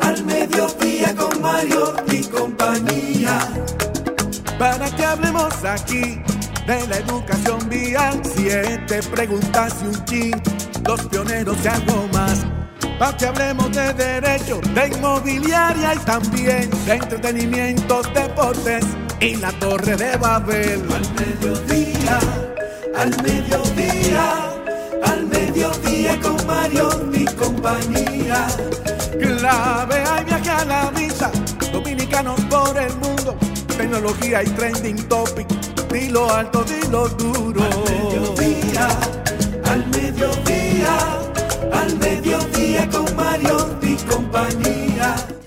Al mediodía con Mario y compañía para que hablemos aquí de la educación vial. Siete preguntas y un chin, los pioneros y algo más. Para que hablemos de derecho, de inmobiliaria y también de entretenimiento, deportes y la torre de Babel. Al mediodía, al mediodía, al mediodía con Mario y compañía. Clave hay viaje a la vista, dominicanos por el mundo tecnología y trending topic. Dilo alto, dilo duro. Al mediodía, al mediodía, al mediodía con Mario y compañía.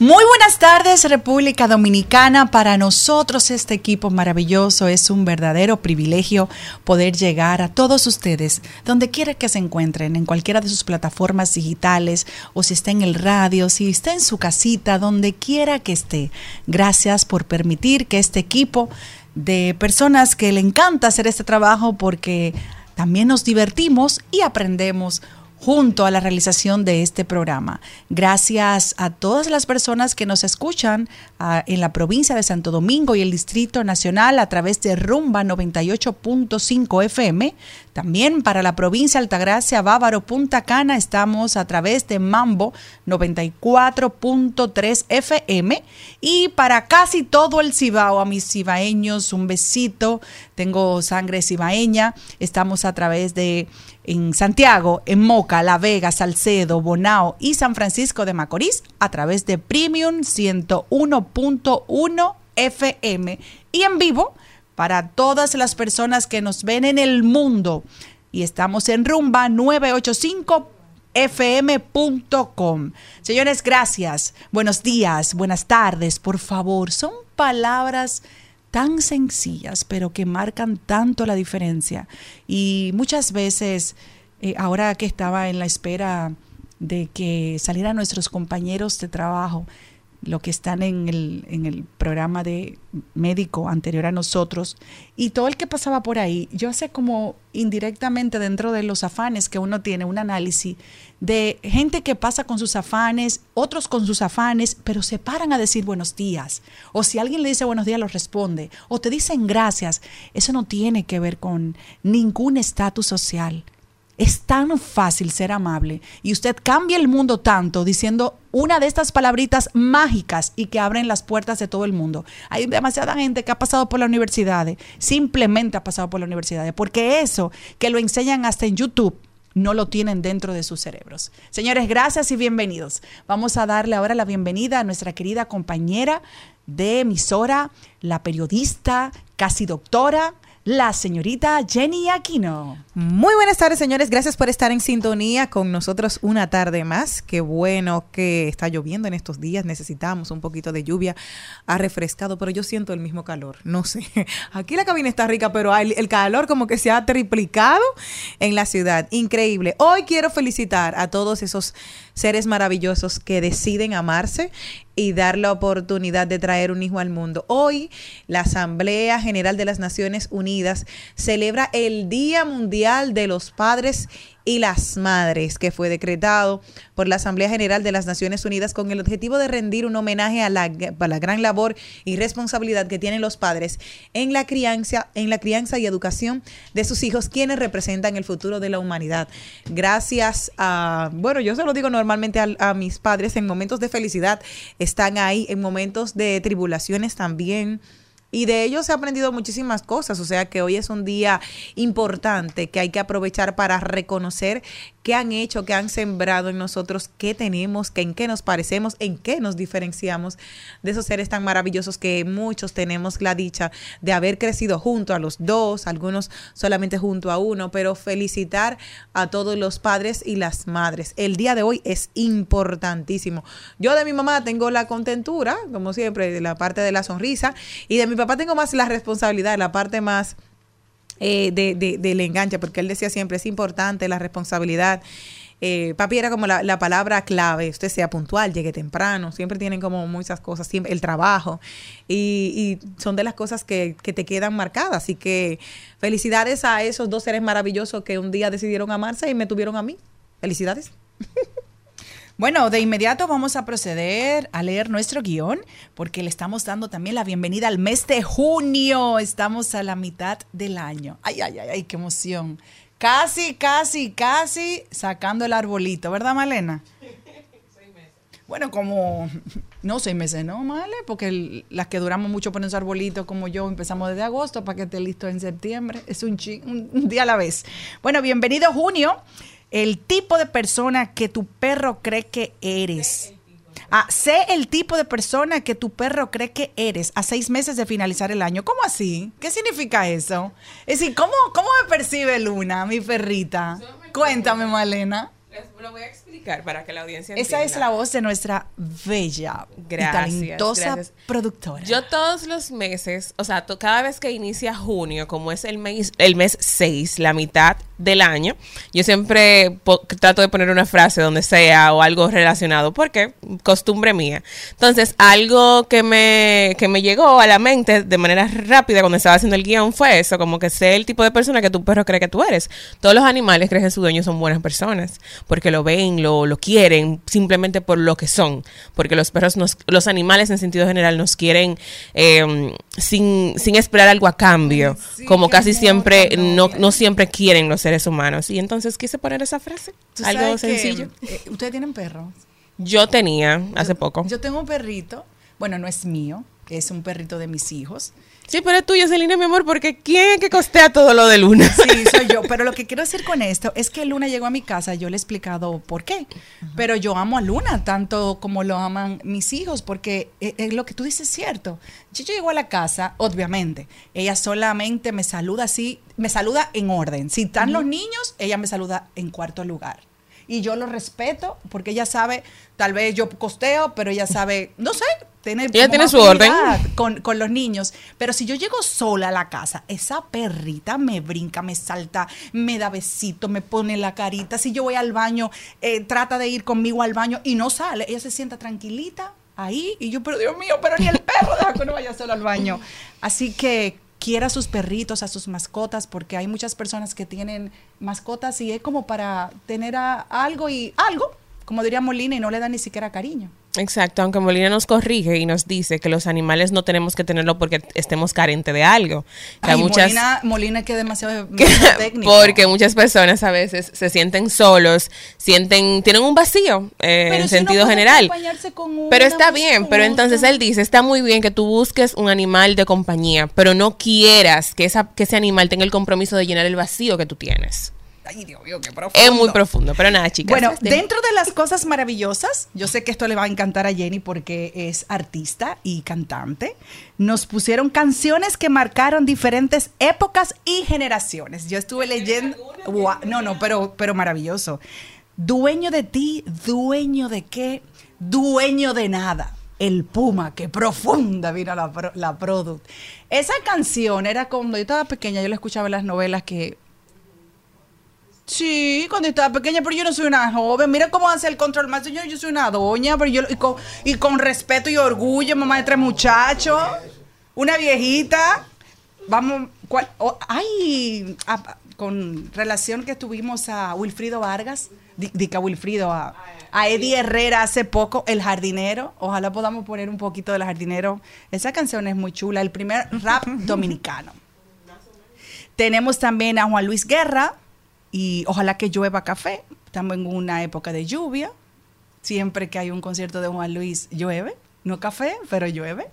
Muy buenas tardes República Dominicana. Para nosotros este equipo maravilloso es un verdadero privilegio poder llegar a todos ustedes, donde quiera que se encuentren, en cualquiera de sus plataformas digitales o si está en el radio, si está en su casita, donde quiera que esté. Gracias por permitir que este equipo de personas que le encanta hacer este trabajo porque también nos divertimos y aprendemos junto a la realización de este programa. Gracias a todas las personas que nos escuchan uh, en la provincia de Santo Domingo y el Distrito Nacional a través de Rumba 98.5 FM. También para la provincia Altagracia, Bávaro, Punta Cana, estamos a través de Mambo 94.3 FM. Y para casi todo el Cibao, a mis cibaeños, un besito. Tengo sangre cibaeña. Estamos a través de en Santiago, en Moca, La Vega, Salcedo, Bonao y San Francisco de Macorís a través de Premium 101.1 FM y en vivo para todas las personas que nos ven en el mundo. Y estamos en rumba 985 fm.com. Señores, gracias. Buenos días, buenas tardes, por favor. Son palabras tan sencillas, pero que marcan tanto la diferencia. Y muchas veces, eh, ahora que estaba en la espera de que salieran nuestros compañeros de trabajo, lo que están en el, en el programa de médico anterior a nosotros, y todo el que pasaba por ahí, yo sé como indirectamente dentro de los afanes que uno tiene, un análisis de gente que pasa con sus afanes, otros con sus afanes, pero se paran a decir buenos días, o si alguien le dice buenos días, lo responde, o te dicen gracias, eso no tiene que ver con ningún estatus social. Es tan fácil ser amable y usted cambia el mundo tanto diciendo una de estas palabritas mágicas y que abren las puertas de todo el mundo. Hay demasiada gente que ha pasado por la universidad, simplemente ha pasado por la universidad, porque eso que lo enseñan hasta en YouTube no lo tienen dentro de sus cerebros. Señores, gracias y bienvenidos. Vamos a darle ahora la bienvenida a nuestra querida compañera de emisora, la periodista, casi doctora, la señorita Jenny Aquino. Muy buenas tardes, señores. Gracias por estar en sintonía con nosotros una tarde más. Qué bueno que está lloviendo en estos días. Necesitamos un poquito de lluvia. Ha refrescado, pero yo siento el mismo calor. No sé. Aquí la cabina está rica, pero el calor como que se ha triplicado en la ciudad. Increíble. Hoy quiero felicitar a todos esos seres maravillosos que deciden amarse y dar la oportunidad de traer un hijo al mundo. Hoy la Asamblea General de las Naciones Unidas celebra el Día Mundial de los Padres y las Madres, que fue decretado por la Asamblea General de las Naciones Unidas con el objetivo de rendir un homenaje a la, gran labor y responsabilidad que tienen los padres en la crianza, en la crianza y educación de sus hijos, quienes representan el futuro de la humanidad. Gracias a, bueno, yo se lo digo normalmente a mis padres, en momentos de felicidad están ahí, en momentos de tribulaciones también y de ellos ha aprendido muchísimas cosas, o sea que hoy es un día importante que hay que aprovechar para reconocer qué han hecho, qué han sembrado en nosotros, qué tenemos, qué, en qué nos parecemos, en qué nos diferenciamos de esos seres tan maravillosos que muchos tenemos la dicha de haber crecido junto a los dos, algunos solamente junto a uno, pero felicitar a todos los padres y las madres. El día de hoy es importantísimo. Yo de mi mamá tengo la contentura, como siempre, de la parte de la sonrisa, y de mi papá tengo más la responsabilidad, la parte más eh, de, de, del enganche, porque él decía siempre, es importante la responsabilidad. Eh, papi era como la, palabra clave, usted sea puntual, llegue temprano, siempre tienen como muchas cosas, siempre, el trabajo, y, son de las cosas que, que, te quedan marcadas. Así que felicidades a esos dos seres maravillosos que un día decidieron amarse y me tuvieron a mí. Felicidades. Bueno, de inmediato vamos a proceder a leer nuestro guion porque le estamos dando también la bienvenida al mes de junio. Estamos a la mitad del año. Ay, ay, ay, ay, qué emoción. Casi, casi, casi sacando el arbolito, ¿verdad, Malena? Bueno, como, no seis meses, ¿no, Male? Porque las que duramos mucho arbolito arbolitos como yo empezamos desde agosto para que esté listo en septiembre. Es un día a la vez. Bueno, bienvenido junio el tipo de persona que tu perro cree que eres. Ah, sé el tipo de persona que tu perro cree que eres a seis meses de finalizar el año. ¿Cómo así? ¿Qué significa eso? Es decir, ¿cómo, cómo me percibe Luna, mi perrita? Cuéntame, Malena. Lo voy a explicar para que la audiencia entienda. Esa es la voz de nuestra bella y talentosa productora. Yo todos los meses, o sea, cada vez que inicia junio, como es el mes el mes 6, la mitad del año, yo siempre trato de poner una frase donde sea o algo relacionado, porque costumbre mía. Entonces, algo que me, que me llegó a la mente de manera rápida cuando estaba haciendo el guion fue eso, como que sé el tipo de persona que tu perro cree que tú eres. Todos los animales creen que su dueño son buenas personas, porque lo ven, lo, lo quieren, simplemente por lo que son, porque los perros, nos, los animales en sentido general nos quieren eh, sin, sin esperar algo a cambio, como casi siempre, no, no siempre quieren los seres humanos. Y entonces quise poner esa frase. Algo sencillo. Eh, ¿Ustedes tienen perro? Yo tenía hace poco. Yo tengo un perrito. Bueno, no es mío, es un perrito de mis hijos. Sí, pero es tuyo, Celina, mi amor, porque ¿quién es que costea todo lo de Luna? Sí, soy yo. Pero lo que quiero decir con esto es que Luna llegó a mi casa, yo le he explicado por qué. Pero yo amo a Luna tanto como lo aman mis hijos, porque es, eh, lo que tú dices es cierto. Yo llego a la casa, obviamente, ella solamente me saluda así, me saluda en orden. Si están los niños, ella me saluda en cuarto lugar y yo lo respeto porque ella sabe, tal vez yo costeo, pero ella sabe, no sé, tener ella tiene su orden con, con, los niños. Pero si yo llego sola a la casa, esa perrita me brinca, me salta, me da besito, me pone la carita. Si yo voy al baño, eh, trata de ir conmigo al baño y no sale, ella se sienta tranquilita ahí y yo, pero Dios mío, pero ni el perro deja que no vaya solo al baño. Así que quiera a sus perritos, a sus mascotas, porque hay muchas personas que tienen mascotas y es como para tener algo y algo, como diría Molina, y no le da ni siquiera cariño. Exacto, aunque Molina nos corrige y nos dice que los animales no tenemos que tenerlo porque estemos carentes de algo. Molina, Molina que demasiado, técnico. Porque muchas personas a veces se sienten solos, sienten, tienen un vacío eh, en sentido general. pero está bien, pero entonces él dice, está muy bien que tú busques un animal de compañía, pero no quieras que, esa, que ese animal tenga el compromiso de llenar el vacío que tú tienes Ay, Dios mío, qué profundo. Es muy profundo, pero nada, chicas. Bueno, este- dentro de las cosas maravillosas, yo sé que esto le va a encantar a Jenny porque es artista y cantante. Nos pusieron canciones que marcaron diferentes épocas y generaciones. Yo estuve leyendo. No, no, pero, pero maravilloso. Dueño de ti, dueño de qué, dueño de nada. El Puma, qué profunda vino la, la product. Esa canción era cuando yo estaba pequeña, yo la escuchaba en las novelas que Sí, cuando estaba pequeña, pero yo no soy una joven. Mira cómo hace el control más. Yo, yo soy una doña, pero yo y con, y con respeto y orgullo, mamá de tres muchachos, una viejita. Vamos, ¿cuál? oh, ay, con relación que tuvimos a Wilfrido Vargas, di, di que a Wilfrido, a, a Eddie Herrera hace poco, El Jardinero. Ojalá podamos poner un poquito del Jardinero. Esa canción es muy chula, el primer rap dominicano. Tenemos también a Juan Luis Guerra y ojalá que llueva café. Estamos en una época de lluvia. Siempre que hay un concierto de Juan Luis, llueve. No café, pero llueve.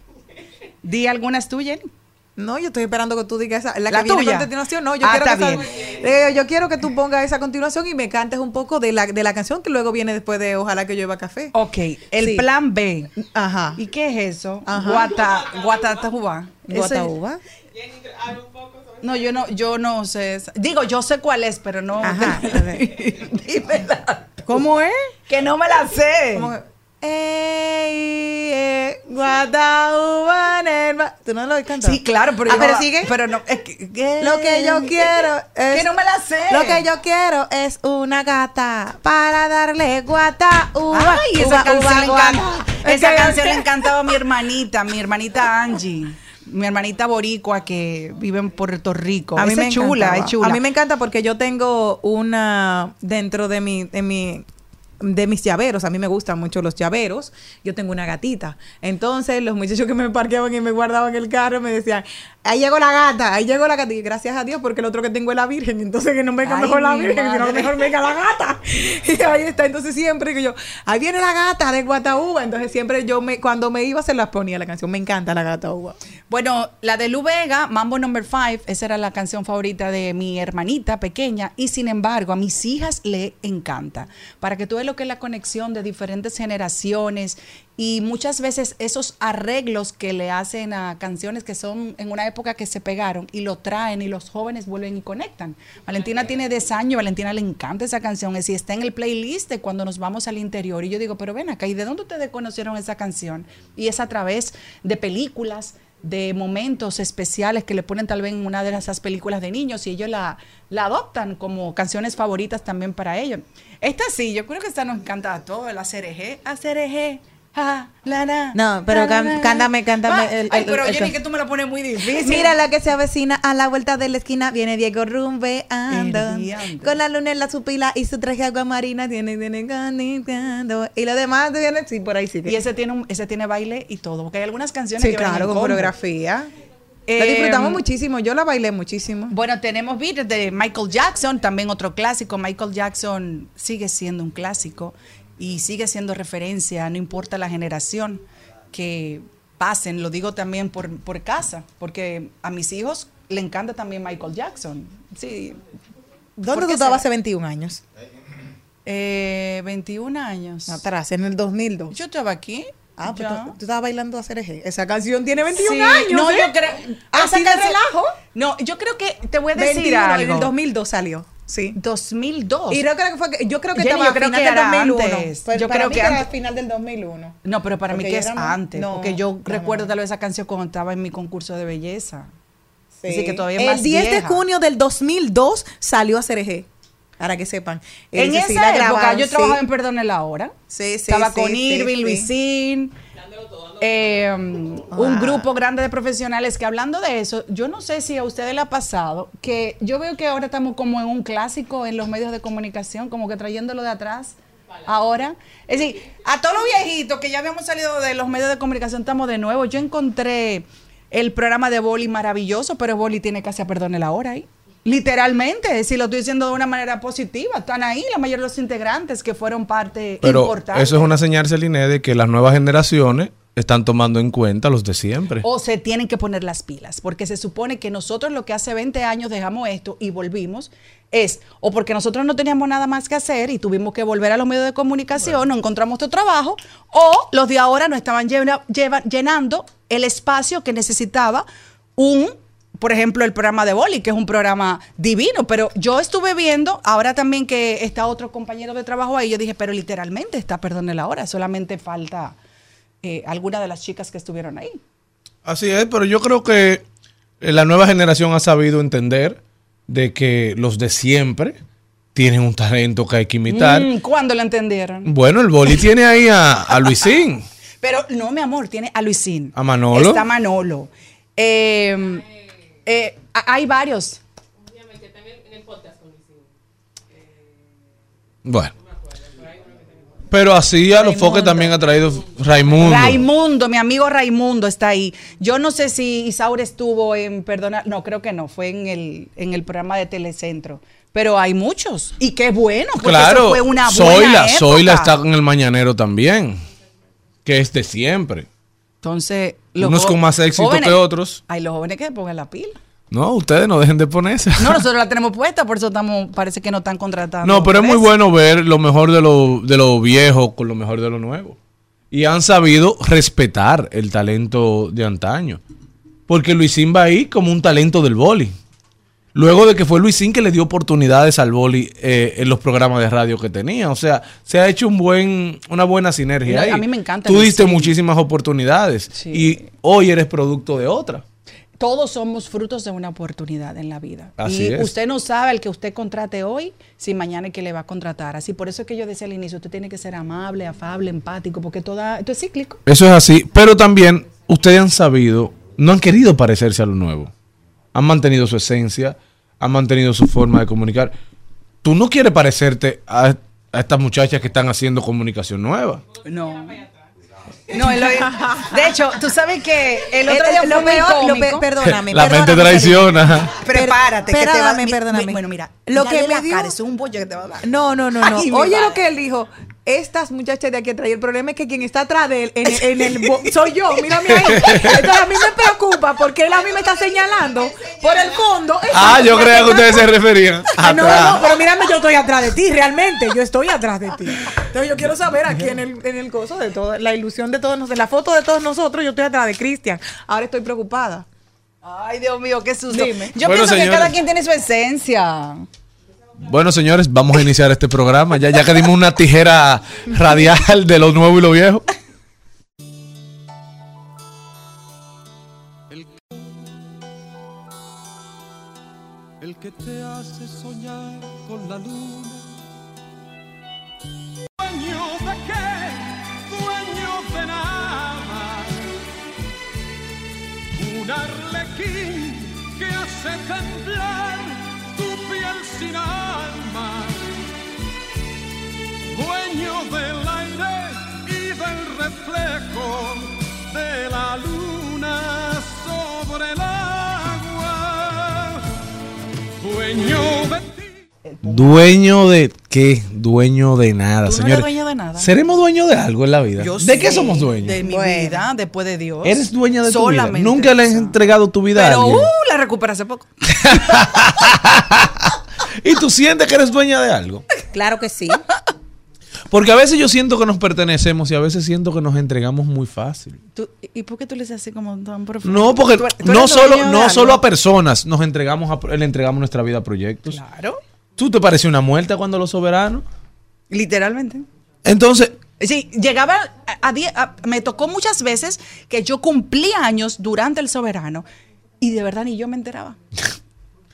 Di algunas tuyas. Jenny. No, yo estoy esperando que tú digas esa. La, La que viene tuya. a continuación, no, yo Ah, quiero que esa- eh, yo quiero que tú pongas esa a continuación y me cantes un poco de la, de la canción que luego viene después de Ojalá que llueva café. Ok, el Sí. plan B. Ajá. ¿Y qué es eso? Ajá. Guata, guatataúba. Ese- Guataúba. No, yo no, yo no sé. Digo, yo sé cuál es, pero no. Ajá, a ver. Dímela. ¿Cómo es? Que no me la sé. ¿Cómo que- Ey, eh. ¿Tú no lo cantas? Sí, claro, pero, Ah, yo- pero sigue. Pero no, es que, que- Lo que yo quiero es. Que no me la sé. Lo que yo quiero es una gata para darle guata uva. Ay, esa uva, canción uva, le encanta. Es Esa canción le encantaba a mi hermanita, mi hermanita Angie, mi hermanita boricua que vive en Puerto Rico. A mí Esa me es chula, encantaba. es chula. A mí me encanta porque yo tengo una dentro de mi, de mi de mis llaveros, a mí me gustan mucho los llaveros, yo tengo una gatita. Entonces, los muchachos que me parqueaban y me guardaban el carro me decían, ahí llegó la gata, ahí llegó la gata. Y gracias a Dios, porque el otro que tengo es la virgen, entonces que no venga Ay, mejor la virgen, sino madre. que mejor venga la gata. Y ahí está, entonces siempre que yo, ahí viene la gata de Guataúba, entonces siempre yo me, cuando me iba se las ponía la canción, me encanta la gata uva. Bueno, la de Lu Vega, Mambo Number 5, esa era la canción favorita de mi hermanita pequeña y sin embargo a mis hijas le encanta. Para que tú veas lo que es la conexión de diferentes generaciones y muchas veces esos arreglos que le hacen a canciones que son en una época que se pegaron y lo traen y los jóvenes vuelven y conectan. Valentina tiene 10 años, Valentina le encanta esa canción, y está en el playlist de cuando nos vamos al interior y yo digo, pero ven acá, ¿y de dónde ustedes conocieron esa canción? Y es a través de películas, de momentos especiales que le ponen tal vez en una de esas películas de niños y ellos la, la adoptan como canciones favoritas también para ellos. Esta sí, yo creo que esta nos encanta a todos, la cereje, a cereje. Ja, la, la, No, pero la, can- la, la. cántame, cántame Ah, el- ay, pero el- Jenny, que tú me lo pones muy difícil. Mira la que se avecina a la vuelta de la esquina. Viene Diego rumbeando. Con la luna en la supila y su traje aguamarina. Tiene, tiene, conectando. Y lo demás viene, sí, por ahí sigue. Y ese tiene, un- ese tiene baile y todo, porque hay algunas canciones sí, que claro, con coreografía. Eh, la disfrutamos muchísimo. Yo la bailé muchísimo. Bueno, tenemos beat de Michael Jackson, también otro clásico. Michael Jackson sigue siendo un clásico y sigue siendo referencia, no importa la generación que pasen, lo digo también por, por casa, porque a mis hijos le encanta también Michael Jackson. Sí. ¿Dónde ¿Por tú estabas hace será? 21 años? Eh, 21 años. Atrás, en el 2002. Yo estaba aquí. ah, pues ya. tú, tú estabas bailando a CRG. Esa canción tiene 21 Sí, años. No, ¿eh? yo creo. Así de relajo. No, yo creo que te voy a decir 21, algo. En el 2002 salió. Sí. 2002. Y yo creo que fue que- yo creo que Jenny, estaba yo creo final que del era 2001. antes. Pues Yo para creo mí que era antes. final del 2001. No, pero para mí Porque que yo es antes, no, porque yo no, recuerdo tal vez esa canción cuando estaba en mi concurso de belleza. Sí. Así que todavía el más 10 de vieja. junio del 2002 salió a CRG. Para que sepan. En Ese esa época yo sí. trabajaba en Perdone la Hora. Sí, sí, Estaba con Irving, sí. Luisín, eh, un grupo grande de profesionales que hablando de eso, yo no sé si a ustedes le ha pasado que yo veo que ahora estamos como en un clásico en los medios de comunicación, como que trayéndolo de atrás. Ahora, es decir, a todos los viejitos que ya habíamos salido de los medios de comunicación, estamos de nuevo. Yo encontré el programa de Boli maravilloso, pero Boli tiene casi a perdone la hora ahí. Literalmente, si lo estoy diciendo de una manera positiva, están ahí la mayoría de los integrantes que fueron parte Pero importante. eso es una señal, Celine, de que las nuevas generaciones están tomando en cuenta los de siempre. o se tienen que poner las pilas, porque se supone que nosotros lo que hace 20 años dejamos esto y volvimos es o porque nosotros no teníamos nada más que hacer y tuvimos que volver a los medios de comunicación, no encontramos otro trabajo, o los de ahora no estaban llena- lleva- llenando el espacio que necesitaba un, por ejemplo, el programa de Boli, que es un programa divino, pero yo estuve viendo, ahora también que está otro compañero de trabajo ahí, yo dije, pero literalmente está, perdone la hora, solamente falta eh, alguna de las chicas que estuvieron ahí. Así es, pero yo creo que eh, la nueva generación ha sabido entender de que los de siempre tienen un talento que hay que imitar. Mm, ¿Cuándo lo entendieron? Bueno, el boli tiene ahí a, a Luisín. Pero no, mi amor, tiene a Luisín. ¿A Manolo? Está Manolo. Eh, eh, hay varios. Bueno. Pero así a los foques también ha traído Raimundo. Raimundo, mi amigo Raimundo está ahí. Yo no sé si Isaura estuvo en, perdona, no, creo que no, fue en el, en el programa de Telecentro. Pero hay muchos. Y qué bueno, porque eso Claro, fue una buena Zoila, época. Zoila está en el mañanero también. Que es de siempre. Entonces, Unos con más éxito jóvenes- que otros. Ay, los jóvenes que se pongan la pila. No, ustedes no dejen de ponerse. No, nosotros la tenemos puesta, por eso estamos, parece que no están contratando. No, pero es muy bueno ver lo mejor de lo, de lo viejo con lo mejor de lo nuevo. Y han sabido respetar el talento de antaño. Porque Luisín va ahí como un talento del boli. Luego de que fue Luisín que le dio oportunidades al boli eh, en los programas de radio que tenía. O sea, se ha hecho un buen, una buena sinergia No, ahí. a mí me encanta Tú diste muchísimas oportunidades. Sí. Y hoy eres producto de otra. Todos somos frutos de una oportunidad en la vida. Así y es. usted no sabe al que usted contrate hoy si mañana es que le va a contratar. Así por eso es que yo decía al inicio, usted tiene que ser amable, afable, empático, porque toda, esto es cíclico. Eso es así. Pero también ustedes han sabido, no han querido parecerse a lo nuevo. Han mantenido su esencia, han mantenido su forma de comunicar. Tú no quieres parecerte a, a estas muchachas que están haciendo comunicación nueva. No. No, el- de hecho, tú sabes que el otro Eh, día eh, fue lo peor- lo pe- cómico. perdóname, La mente perdóname, traiciona. Prepárate, que te va- Perdóname, mi- perdóname. Bueno, mira, Lo que me la dio- cara, es un bollo que te va a dar. No, no, no, no. Ay, Oye lo que él dijo. Estas muchachas de aquí atrás. Y el problema es que quien está atrás de él en, en el soy yo. Mírame ahí. Entonces a mí me preocupa porque él a mí me está señalando por el fondo. Ah, yo creía que ustedes se referían. Ah, No, atrás. no, pero mírame, yo estoy atrás de ti, realmente, yo estoy atrás de ti. Entonces yo quiero saber aquí en el, en el gozo de toda la ilusión de todos nosotros, la foto de todos nosotros, yo estoy atrás de Cristian. Ahora estoy preocupada. Ay, Dios mío, qué susto. Dime. Yo Bueno, pienso que cada quien tiene su esencia. Bueno, señores, vamos a iniciar este programa. Ya, ya que dimos una tijera radial de lo nuevo y lo viejo. Dueño de qué? Dueño de nada, Tú no señores. eres dueño de nada. ¿Seremos dueños de algo en la vida? Yo ¿De qué somos dueños? De mi Bueno. vida, después de Dios. Eres dueña de tu Solamente vida. Nunca le has eso. entregado tu vida Pero a uh, alguien. la recupera hace poco. y tú sientes que eres dueña de algo. Claro que sí. Porque a veces yo siento que nos pertenecemos y a veces siento que nos entregamos muy fácil. Tú- ¿Y por qué tú le dices así como tan profundo? No, porque Tú- tú no solo, de no algo. solo a personas nos entregamos a, le entregamos nuestra vida a proyectos. Claro, ¿Tú te pareces una muerta cuando los soberanos? literalmente. Entonces, Sí, llegaba a, a me tocó muchas veces que yo cumplí años durante el soberano y de verdad ni yo me enteraba.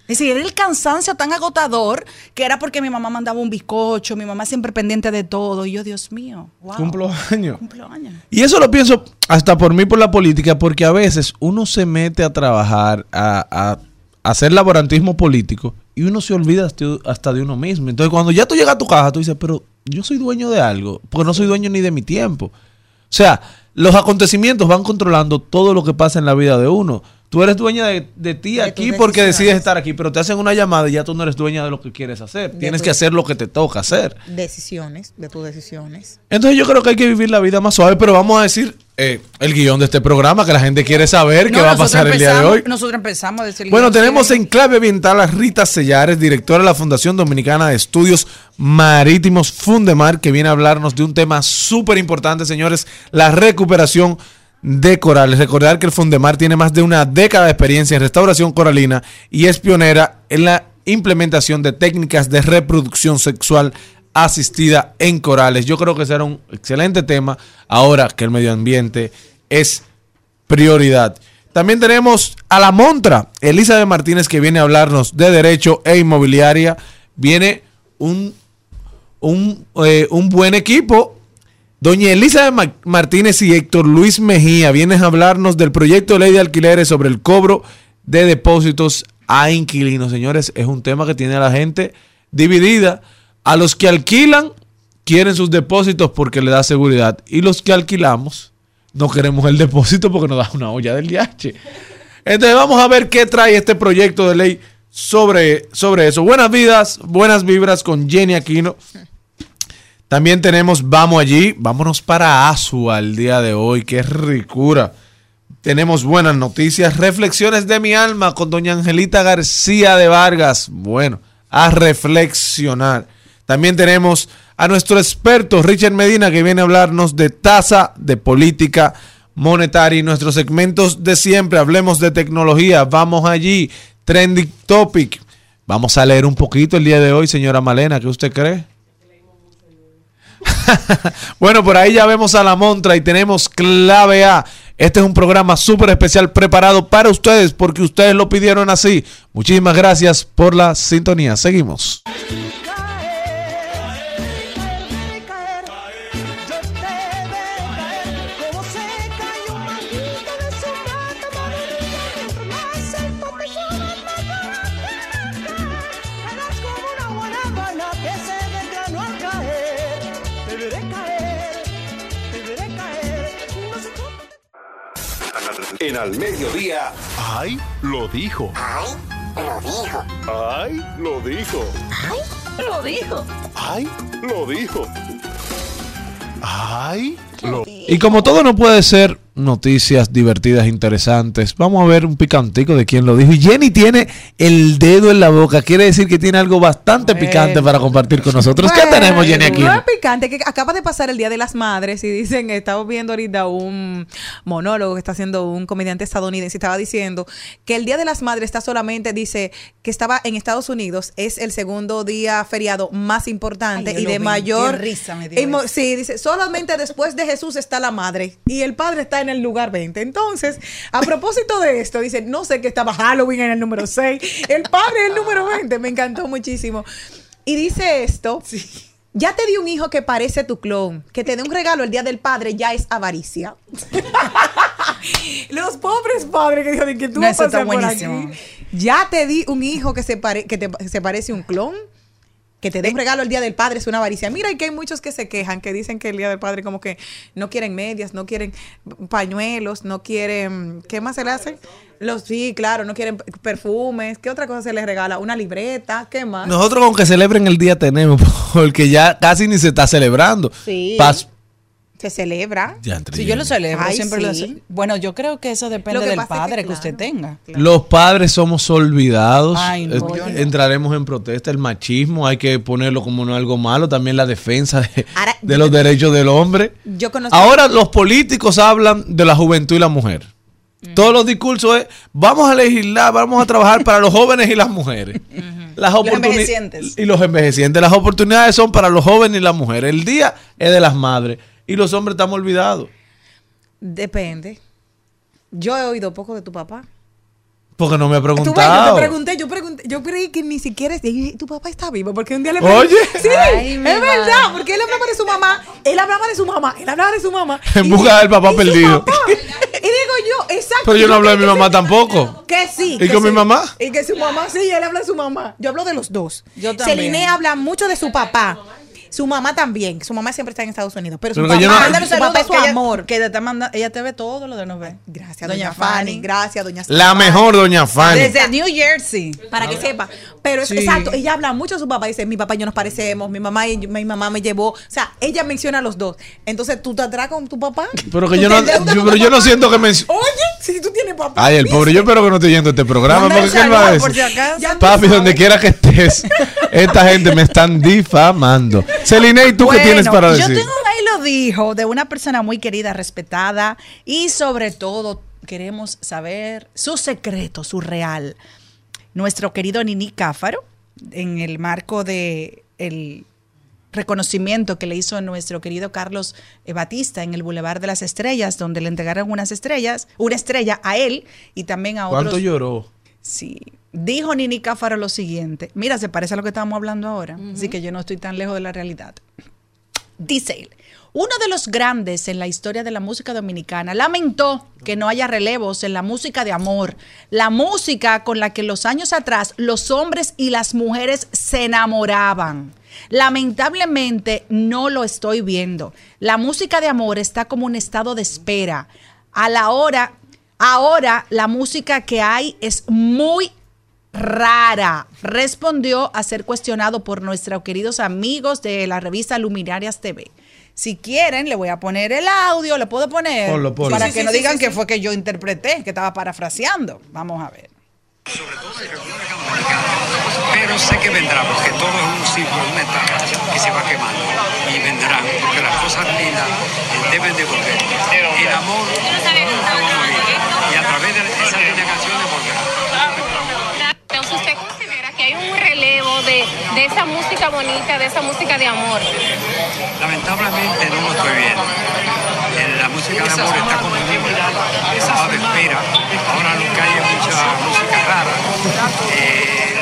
Es decir, era el cansancio tan agotador que era porque mi mamá mandaba un bizcocho, mi mamá siempre pendiente de todo. Y yo, Dios mío, wow. cumplo años. Cumplo años. Y eso lo pienso hasta por mí, por la política, porque a veces uno se mete a trabajar, a, a- a hacer laborantismo político y uno se olvida hasta, de uno mismo. Entonces, cuando ya tú llegas a tu casa, tú dices, pero yo soy dueño de algo, porque no soy dueño ni de mi tiempo. O sea, los acontecimientos van controlando todo lo que pasa en la vida de uno. Tú eres dueña de, de ti De aquí porque decides estar aquí, pero te hacen una llamada y ya tú no eres dueña de lo que quieres hacer. Tienes que hacer lo que te toca hacer. Decisiones, de tus decisiones. Entonces yo creo que hay que vivir la vida más suave, pero vamos a decir eh, el guion de este programa que la gente quiere saber qué va a pasar el día de hoy. Nosotros empezamos a decir. Bueno, tenemos en clave ambiental a Rita Sellares, directora de la Fundación Dominicana de Estudios Marítimos Fundemar, que viene a hablarnos de un tema súper importante, señores, la recuperación de corales. Recordar que el Fundemar tiene más de una década de experiencia en restauración coralina y es pionera en la implementación de técnicas de reproducción sexual asistida en corales. Yo creo que será un excelente tema ahora que el medio ambiente es prioridad. También tenemos a la Montra, Elizabeth Martínez, que viene a hablarnos de derecho e inmobiliaria. Viene un, un, eh, un buen equipo. Doña Elizabeth Ma- Martínez y Héctor Luis Mejía vienen a hablarnos del proyecto de ley de alquileres sobre el cobro de depósitos a inquilinos. Señores, es un tema que tiene a la gente dividida. A los que alquilan quieren sus depósitos porque le da seguridad. Y los que alquilamos no queremos el depósito porque nos da una olla del DH. Entonces vamos a ver qué trae este proyecto de ley sobre, sobre eso. Buenas vidas, buenas vibras con Jenny Aquino. También tenemos Vamos allí, vámonos para Asua el día de hoy, qué ricura. Tenemos buenas noticias, reflexiones de mi alma con doña Angelita García de Vargas. Bueno, a reflexionar. También tenemos a nuestro experto Richard Medina que viene a hablarnos de tasa de política monetaria y nuestros segmentos de siempre. Hablemos de tecnología. Vamos allí. Trending topic. Vamos a leer un poquito el día de hoy, señora Malena. ¿Qué usted cree? bueno, por ahí ya vemos a la montra y tenemos clave A. Este es un programa súper especial preparado para ustedes porque ustedes lo pidieron así. Muchísimas gracias por la sintonía. Seguimos. En al mediodía. ¡Ay! Lo dijo. ¡Ay! Lo dijo. ¡Ay! Lo dijo. Lo dijo. ¡Ay! Lo dijo. ¡Ay! Lo Y como todo no puede ser noticias divertidas, interesantes, vamos a ver un picantico de quién lo dijo. Y Jenny tiene el dedo en la boca, quiere decir que tiene algo bastante picante para compartir con nosotros. ¿Qué tenemos, Jenny, aquí? No es picante, que acaba de pasar el Día de las Madres y dicen, estamos viendo ahorita un monólogo que está haciendo un comediante estadounidense y estaba diciendo que el Día de las Madres está solamente, dice, que estaba en Estados Unidos, es el segundo día feriado más importante Ay, y de vi, mayor... qué risa me dio y. Sí, dice, solamente después de Jesús está la madre y el padre está en el lugar 20. Entonces, a propósito de esto, dice, no sé que estaba Halloween en el número 6, el padre en el número 20, me encantó muchísimo. Y dice esto, ya te di un hijo que parece tu clon, que te dé un regalo el día del padre ya es avaricia. Los pobres padres que dijeron que tú No, vas a por aquí. Ya te di un hijo que se, pare- que te- se parece un clon. Que te dé un regalo el día del padre es una avaricia. Mira, y que hay muchos que se quejan, que dicen que el día del padre como que no quieren medias, no quieren pañuelos, no quieren... ¿Qué más se le hace? Los, sí, claro, no quieren perfumes. ¿Qué otra cosa se les regala? Una libreta, ¿qué más? Nosotros con que celebren el día tenemos, porque ya casi ni se está celebrando. Sí. Pas- Se celebra. Ya, entre Si yo lo celebro, Ay, siempre lo sí. Bueno, yo creo que eso depende que del pasa es que, padre que, usted claro. tenga. Los padres somos olvidados. Ay, no, Eh, no. Entraremos en protesta. El machismo hay que ponerlo como no algo malo. También la defensa de, Ahora, de los derechos del hombre. Yo conozco- Ahora los políticos hablan de la juventud y la mujer. Mm. Todos los discursos es, vamos a legislar, vamos a trabajar para los jóvenes y las mujeres. Las envejecientes. Y los envejecientes. Las oportunidades son para los jóvenes y las mujeres. El día es de las madres. Y los hombres estamos olvidados. Depende. Yo he oído poco de tu papá. Porque no me ha Tú ves, yo preguntado. te pregunté, yo pregunté, yo creí que ni siquiera tu papá está vivo, porque un día le Oye. pregunté- sí, Ay, es mi verdad, madre. porque él hablaba de su mamá, él hablaba de su mamá, él hablaba de su mamá. En busca del papá y su perdido. papá. Y digo yo, exacto. Pero yo no hablo de mi mamá sí. tampoco. Que sí. ¿Y que con mi sí. mamá? Y que su mamá, sí, él habla de su mamá. Yo hablo de los dos. Yo también. Celine habla mucho de su papá. Su mamá también. Su mamá siempre está en Estados Unidos. Pero su Pero que papá, yo no- mándale Su saludo papá a su que ella- amor. Que te está mandando, ella te ve todo lo de nos ve. Gracias, doña, Fanny. Gracias, doña La Fanny. mejor, doña Fanny. Desde New Jersey. Para que sepa. Pero es Sí. exacto, ella habla mucho de su papá. Dice, mi papá y yo nos parecemos, mi mamá y mi mamá me llevó. O sea, ella menciona a los dos. Entonces, ¿tú te atrás con tu papá? Pero que ¿Tú yo no, yo- pero yo no siento que me... Oye, si tú tienes papá. Ay, el pobre, yo espero que no esté yendo este programa, porque ¿qué va a decir? por si acaso. Ya tú Papi, donde quiera que estés, esta gente me están difamando. Celine, ¿y tú qué tienes para decir? Yo tengo un ahí lo dijo de una persona muy querida, respetada y sobre todo queremos saber su secreto, su real. Nuestro querido Nini Cáfaro, en el marco de el reconocimiento que le hizo nuestro querido Carlos eh, Batista en el Boulevard de las Estrellas, donde le entregaron unas estrellas, una estrella a él y también a otros. ¿Cuánto lloró? Sí. Dijo Nini Cáfaro lo siguiente. Mira, se parece a lo que estábamos hablando ahora. Así que yo no estoy tan lejos de la realidad. Dice él, uno de los grandes en la historia de la música dominicana lamentó que no haya relevos en la música de amor, la música con la que los años atrás los hombres y las mujeres se enamoraban. Lamentablemente no lo estoy viendo. La música de amor está como un estado de espera. A la hora, ahora la música que hay es muy rara, respondió a ser cuestionado por nuestros queridos amigos de la revista Luminarias TV. Si quieren, le voy a poner el audio, le puedo poner Ponlo, ponlo. para Sí, que sí, no sí, digan sí, que sí. fue que yo interpreté, que estaba parafraseando. Vamos a ver. Pero sé que vendrá, porque todo es un ciclo, una etapa que se va quemando. Y vendrán, porque las cosas lindas deben de volver. El amor nunca va a morir. Través de. Entonces usted considera que hay un relevo de, de esa música bonita, de esa música de amor. Lamentablemente no lo estoy viendo. Eh, La música de amor está un estado de espera. Ahora que hay es mucha música rara. Eh,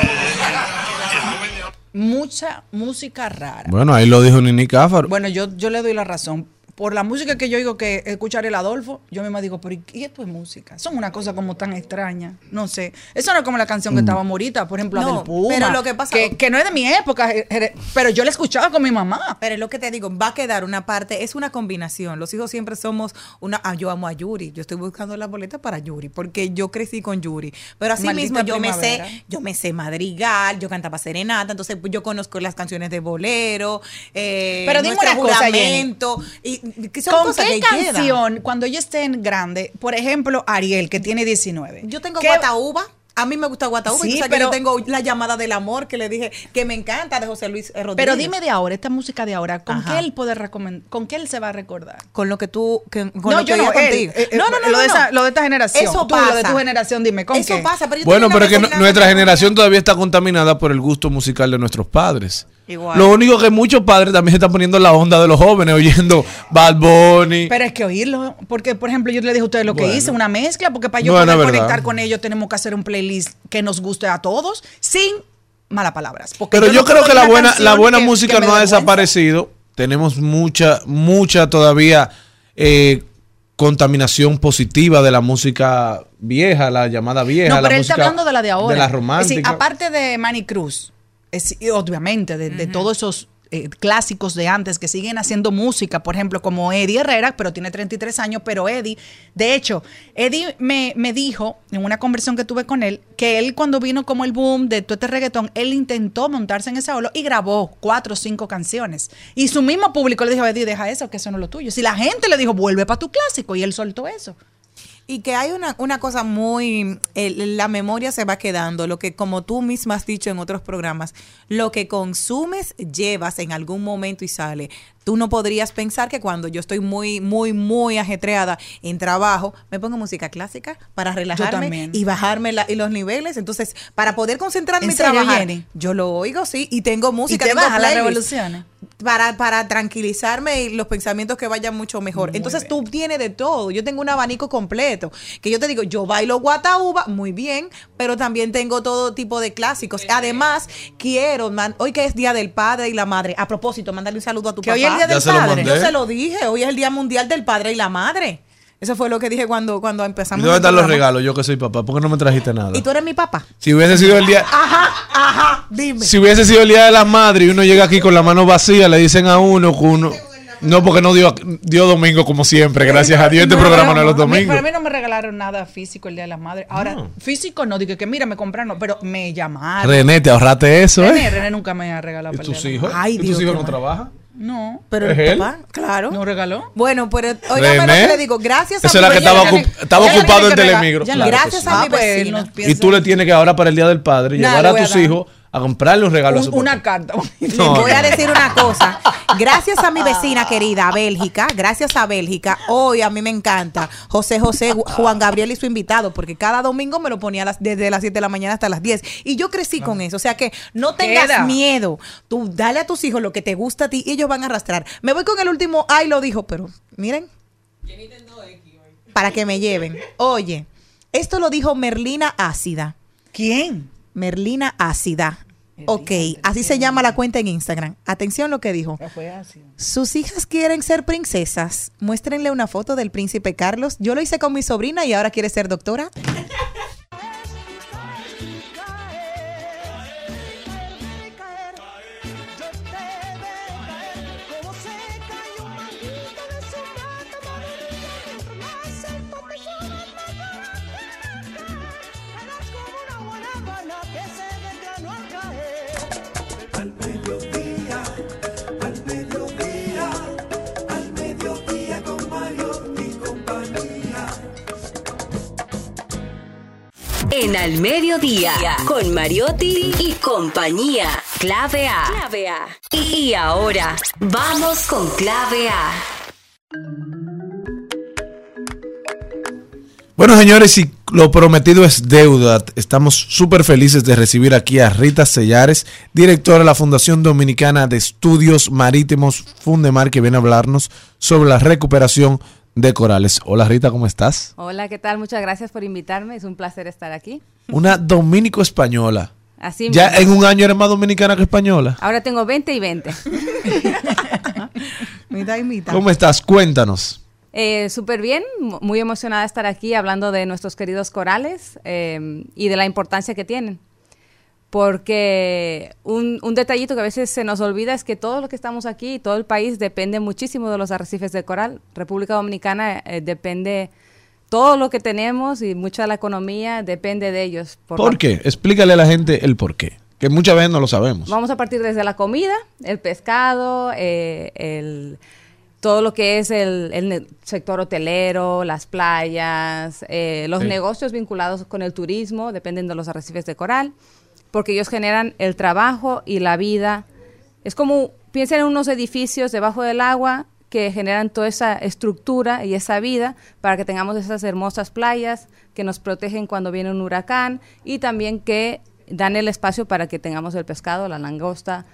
Mucha música rara. Bueno, ahí lo dijo Nini Cáfaro. Bueno, yo, yo le doy la razón. Por la música que yo digo que escuchar el Adolfo, yo misma digo, pero ¿y esto es música? Son una cosa como tan extraña. No sé. Eso no es como la canción que Mm. estaba ahorita, por ejemplo, la No, del Puma. pero lo que pasa- Que, que no es de mi época, eh, eh, pero yo la escuchaba con mi mamá. Pero es lo que te digo, va a quedar una parte, es una combinación. Los hijos siempre somos una. ah, yo amo a Yuri. Yo estoy buscando la boleta para Yuri, porque yo crecí con Yuri. Pero así Maldita mismo yo me sé, yo me sé madrigal, yo cantaba serenata, entonces pues, yo conozco las canciones de bolero, eh, Pero dime una cosa, y que son ¿Con cosas qué que quedan. canción, cuando ella esté en grande, por ejemplo, Ariel, que tiene 19? Yo tengo ¿qué- Guataúba. A mí me gusta Guataúba. Sí, y tú sabes que pero- yo tengo la llamada del amor que le dije que me encanta de José Luis eh, Rodríguez. Pero dime de ahora, esta música de ahora, ¿con Ajá. qué él puede recomendar? ¿Con qué él se va a recordar? con lo que tú que, con no, lo que yo no, diga él, contigo. eh, eh, no, no, no, lo, de no, esa- no. lo de esta generación. Eso Tú, lo de pasa. tu generación, dime, ¿con Eso qué? pasa, pero yo Bueno, pero es que no- nuestra generación todavía está contaminada por el gusto musical de nuestros padres. Igual. Lo único que muchos padres también se están poniendo en la onda de los jóvenes, oyendo Bad Bunny. Pero es que oírlo, porque por ejemplo yo le dije a ustedes lo que hice, una mezcla, porque para yo Bueno, poder conectar con ellos tenemos que hacer un playlist que nos guste a todos, sin malas palabras. Porque Pero yo, no creo que la buena, la buena que- música que no ha vergüenza. desaparecido. Tenemos mucha, mucha todavía eh, contaminación positiva de la música vieja, la llamada vieja. No, la pero él está hablando de la de ahora. De la Es romántica. decir, aparte de Manny Cruz, es- obviamente de, de todos esos eh, clásicos de antes que siguen haciendo música, por ejemplo, como Eddie Herrera, pero tiene 33 años, pero Eddie, de hecho, Eddie me, me dijo en una conversación que tuve con él, que él cuando vino como el boom de todo este reggaetón, él intentó montarse en esa ola y grabó cuatro o cinco canciones. Y su mismo público le dijo, Eddie, deja eso, que eso no es lo tuyo. Si la gente le dijo, vuelve para tu clásico, y él soltó eso. Y que hay una, una cosa muy, la memoria se va quedando, lo que como tú misma has dicho en otros programas, lo que consumes llevas en algún momento y sale. Tú no podrías pensar que cuando yo estoy muy, muy, muy ajetreada en trabajo, me pongo música clásica para relajarme y bajarme la- y los niveles. Entonces, para poder concentrarme ¿En y trabajar, Jenny? yo lo oigo, sí, y tengo música. te tengo baja las playlist revoluciones? Para, para tranquilizarme y los pensamientos que vayan mucho mejor. Entonces tú tienes de todo. Yo tengo un abanico completo. Que yo te digo, yo bailo guatauba, muy bien, pero también tengo todo tipo de clásicos. Además, quiero, man- hoy que es Día del Padre y la Madre, a propósito, mandarle un saludo a tu Que papá. hoy es el Día Ya del Padre. Yo se lo dije, hoy es el Día Mundial del Padre y la Madre. Eso fue lo que dije cuando, cuando ¿Y empezamos. dónde están los regalos? Yo que soy papá. ¿Por qué no me trajiste nada? ¿Y tú eres mi papá? Si hubiese sido el día... Ajá, ajá, dime. Si hubiese sido el día de las madres y uno llega aquí con la mano vacía, le dicen a uno que uno. No, porque no dio, dio domingo como siempre. Gracias a Dios, este programa no es los domingos. Pero a mí no me regalaron nada físico el Día de las Madres. Ahora, físico no, dije que mira, me compraron, pero me llamaron. René, te ahorraste eso, René, ¿eh? René nunca me ha regalado ¿Y para tus hijos? Ay, ¿Y tus Dios, hijos qué no trabajan? No. Pero ¿Es el él? papá, claro. ¿No regaló? Bueno, pero lo que le digo, gracias a Esa mi es la que estaba, ocup- estaba ocupado en. Telemigro. Claro que gracias sí. a mi Ah, pues, vecina. no Y tú le tienes que ahora para el Día del Padre Nada, llevar le a tus hijos a comprarle un regalo a su Un- una carta. No, voy a decir una cosa. Gracias a mi vecina querida, Bélgica, gracias a Bélgica, hoy a mí me encanta José José Juan Gabriel y su invitado, porque cada domingo me lo ponía las- desde las 7 de la mañana hasta las 10. Y yo crecí con eso. O sea que no tengas Queda. miedo. Tú dale a tus hijos lo que te gusta a ti y ellos van a arrastrar. Me voy con el último, ay, lo dijo, pero miren. Para que me lleven. Oye, esto lo dijo Merlina Ácida. ¿Quién? Merlina Ácida. Ok, así se llama la cuenta en Instagram. Atención lo que dijo. Sus hijas quieren ser princesas. Muéstrenle una foto del príncipe Carlos. Yo lo hice con mi sobrina y ahora quiere ser doctora. En Al Mediodía, con Mariotti y compañía. Clave A. Clave A. Y ahora, vamos con Clave A. Bueno, señores, si lo prometido es deuda, estamos súper felices de recibir aquí a Rita Sellares, directora de la Fundación Dominicana de Estudios Marítimos Fundemar, que viene a hablarnos sobre la recuperación de corales. Hola Rita, ¿cómo estás? Hola, ¿qué tal? Muchas gracias por invitarme. Es un placer estar aquí. Una dominico-española. Así Ya mismo. en un año eres más dominicana que española. Ahora tengo 20 y 20. Mitad y mitad. ¿Cómo estás? Cuéntanos. Eh, Súper bien, mu- muy emocionada de estar aquí hablando de nuestros queridos corales eh, y de la importancia que tienen. Porque un, un detallito que a veces se nos olvida es que todo lo que estamos aquí, todo el país depende muchísimo de los arrecifes de coral. República Dominicana eh, depende, todo lo que tenemos y mucha de la economía depende de ellos. ¿Por, qué? Explícale a la gente el por qué. Que muchas veces no lo sabemos. Vamos a partir desde la comida, el pescado, eh, el, todo lo que es el, sector hotelero, las playas, eh, los Sí. negocios vinculados con el turismo, dependen de los arrecifes de coral, porque ellos generan el trabajo y la vida. Es como, piensen en unos edificios debajo del agua que generan toda esa estructura y esa vida para que tengamos esas hermosas playas que nos protegen cuando viene un huracán y también que dan el espacio para que tengamos el pescado, la langosta,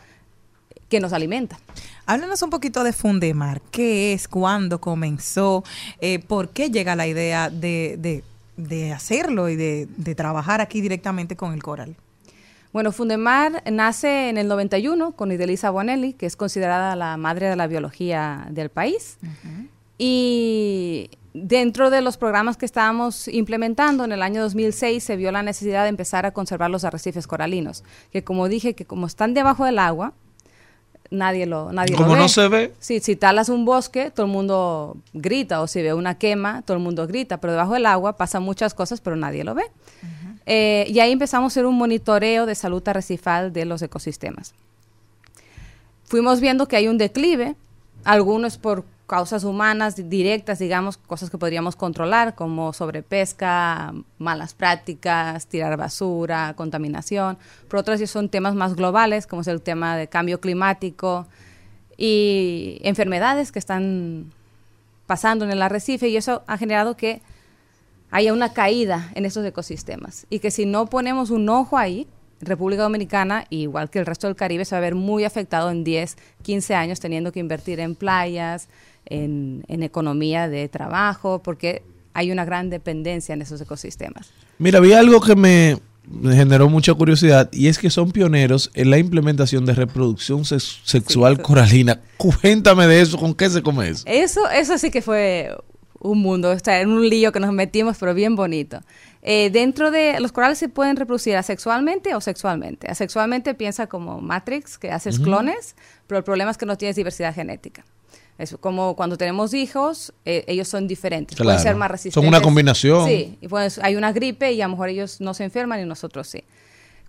que nos alimenta. Háblanos un poquito de Fundemar. ¿Qué es? ¿Cuándo comenzó? Eh, ¿Por qué llega la idea de, de- hacerlo y de trabajar aquí directamente con el coral? Bueno, Fundemar nace en el 91 con Idelisa Bonelli, que es considerada la madre de la biología del país. Y dentro de los programas que estábamos implementando en el año 2006 se vio la necesidad de empezar a conservar los arrecifes coralinos, que como dije, que como están debajo del agua, nadie lo nadie lo Como ve. no se ve. Sí, si talas un bosque, todo el mundo grita, o si ve una quema, todo el mundo grita, pero debajo del agua pasan muchas cosas, pero nadie lo ve. Eh, y ahí empezamos a hacer un monitoreo de salud arrecifal de los ecosistemas. Fuimos viendo que hay un declive, algunos por causas humanas di- directas, digamos, cosas que podríamos controlar, como sobrepesca, malas prácticas, tirar basura, contaminación. Por otras son temas más globales, como es el tema de cambio climático y enfermedades que están pasando en el arrecife y eso ha generado que haya una caída en estos ecosistemas y que si no ponemos un ojo ahí, República Dominicana, igual que el resto del Caribe, se va a ver muy afectado en 10, 15 años teniendo que invertir en playas, en, en economía de trabajo, porque hay una gran dependencia en esos ecosistemas. Mira, había algo que me me generó mucha curiosidad y es que son pioneros en la implementación de reproducción sex- sexual Sí. coralina. Cuéntame de eso, ¿con qué se come eso? Eso, eso sí que fue un mundo, sea, en un lío que nos metimos, pero bien bonito. Eh, dentro de los corales se pueden reproducir asexualmente o sexualmente. Asexualmente piensa como Matrix, que haces clones, pero el problema es que no tienes diversidad genética. Es como cuando tenemos hijos, eh, ellos son diferentes, pueden Claro. ser más Son resistentes. una combinación. Sí, y pues hay una gripe y a lo mejor ellos no se enferman y nosotros sí.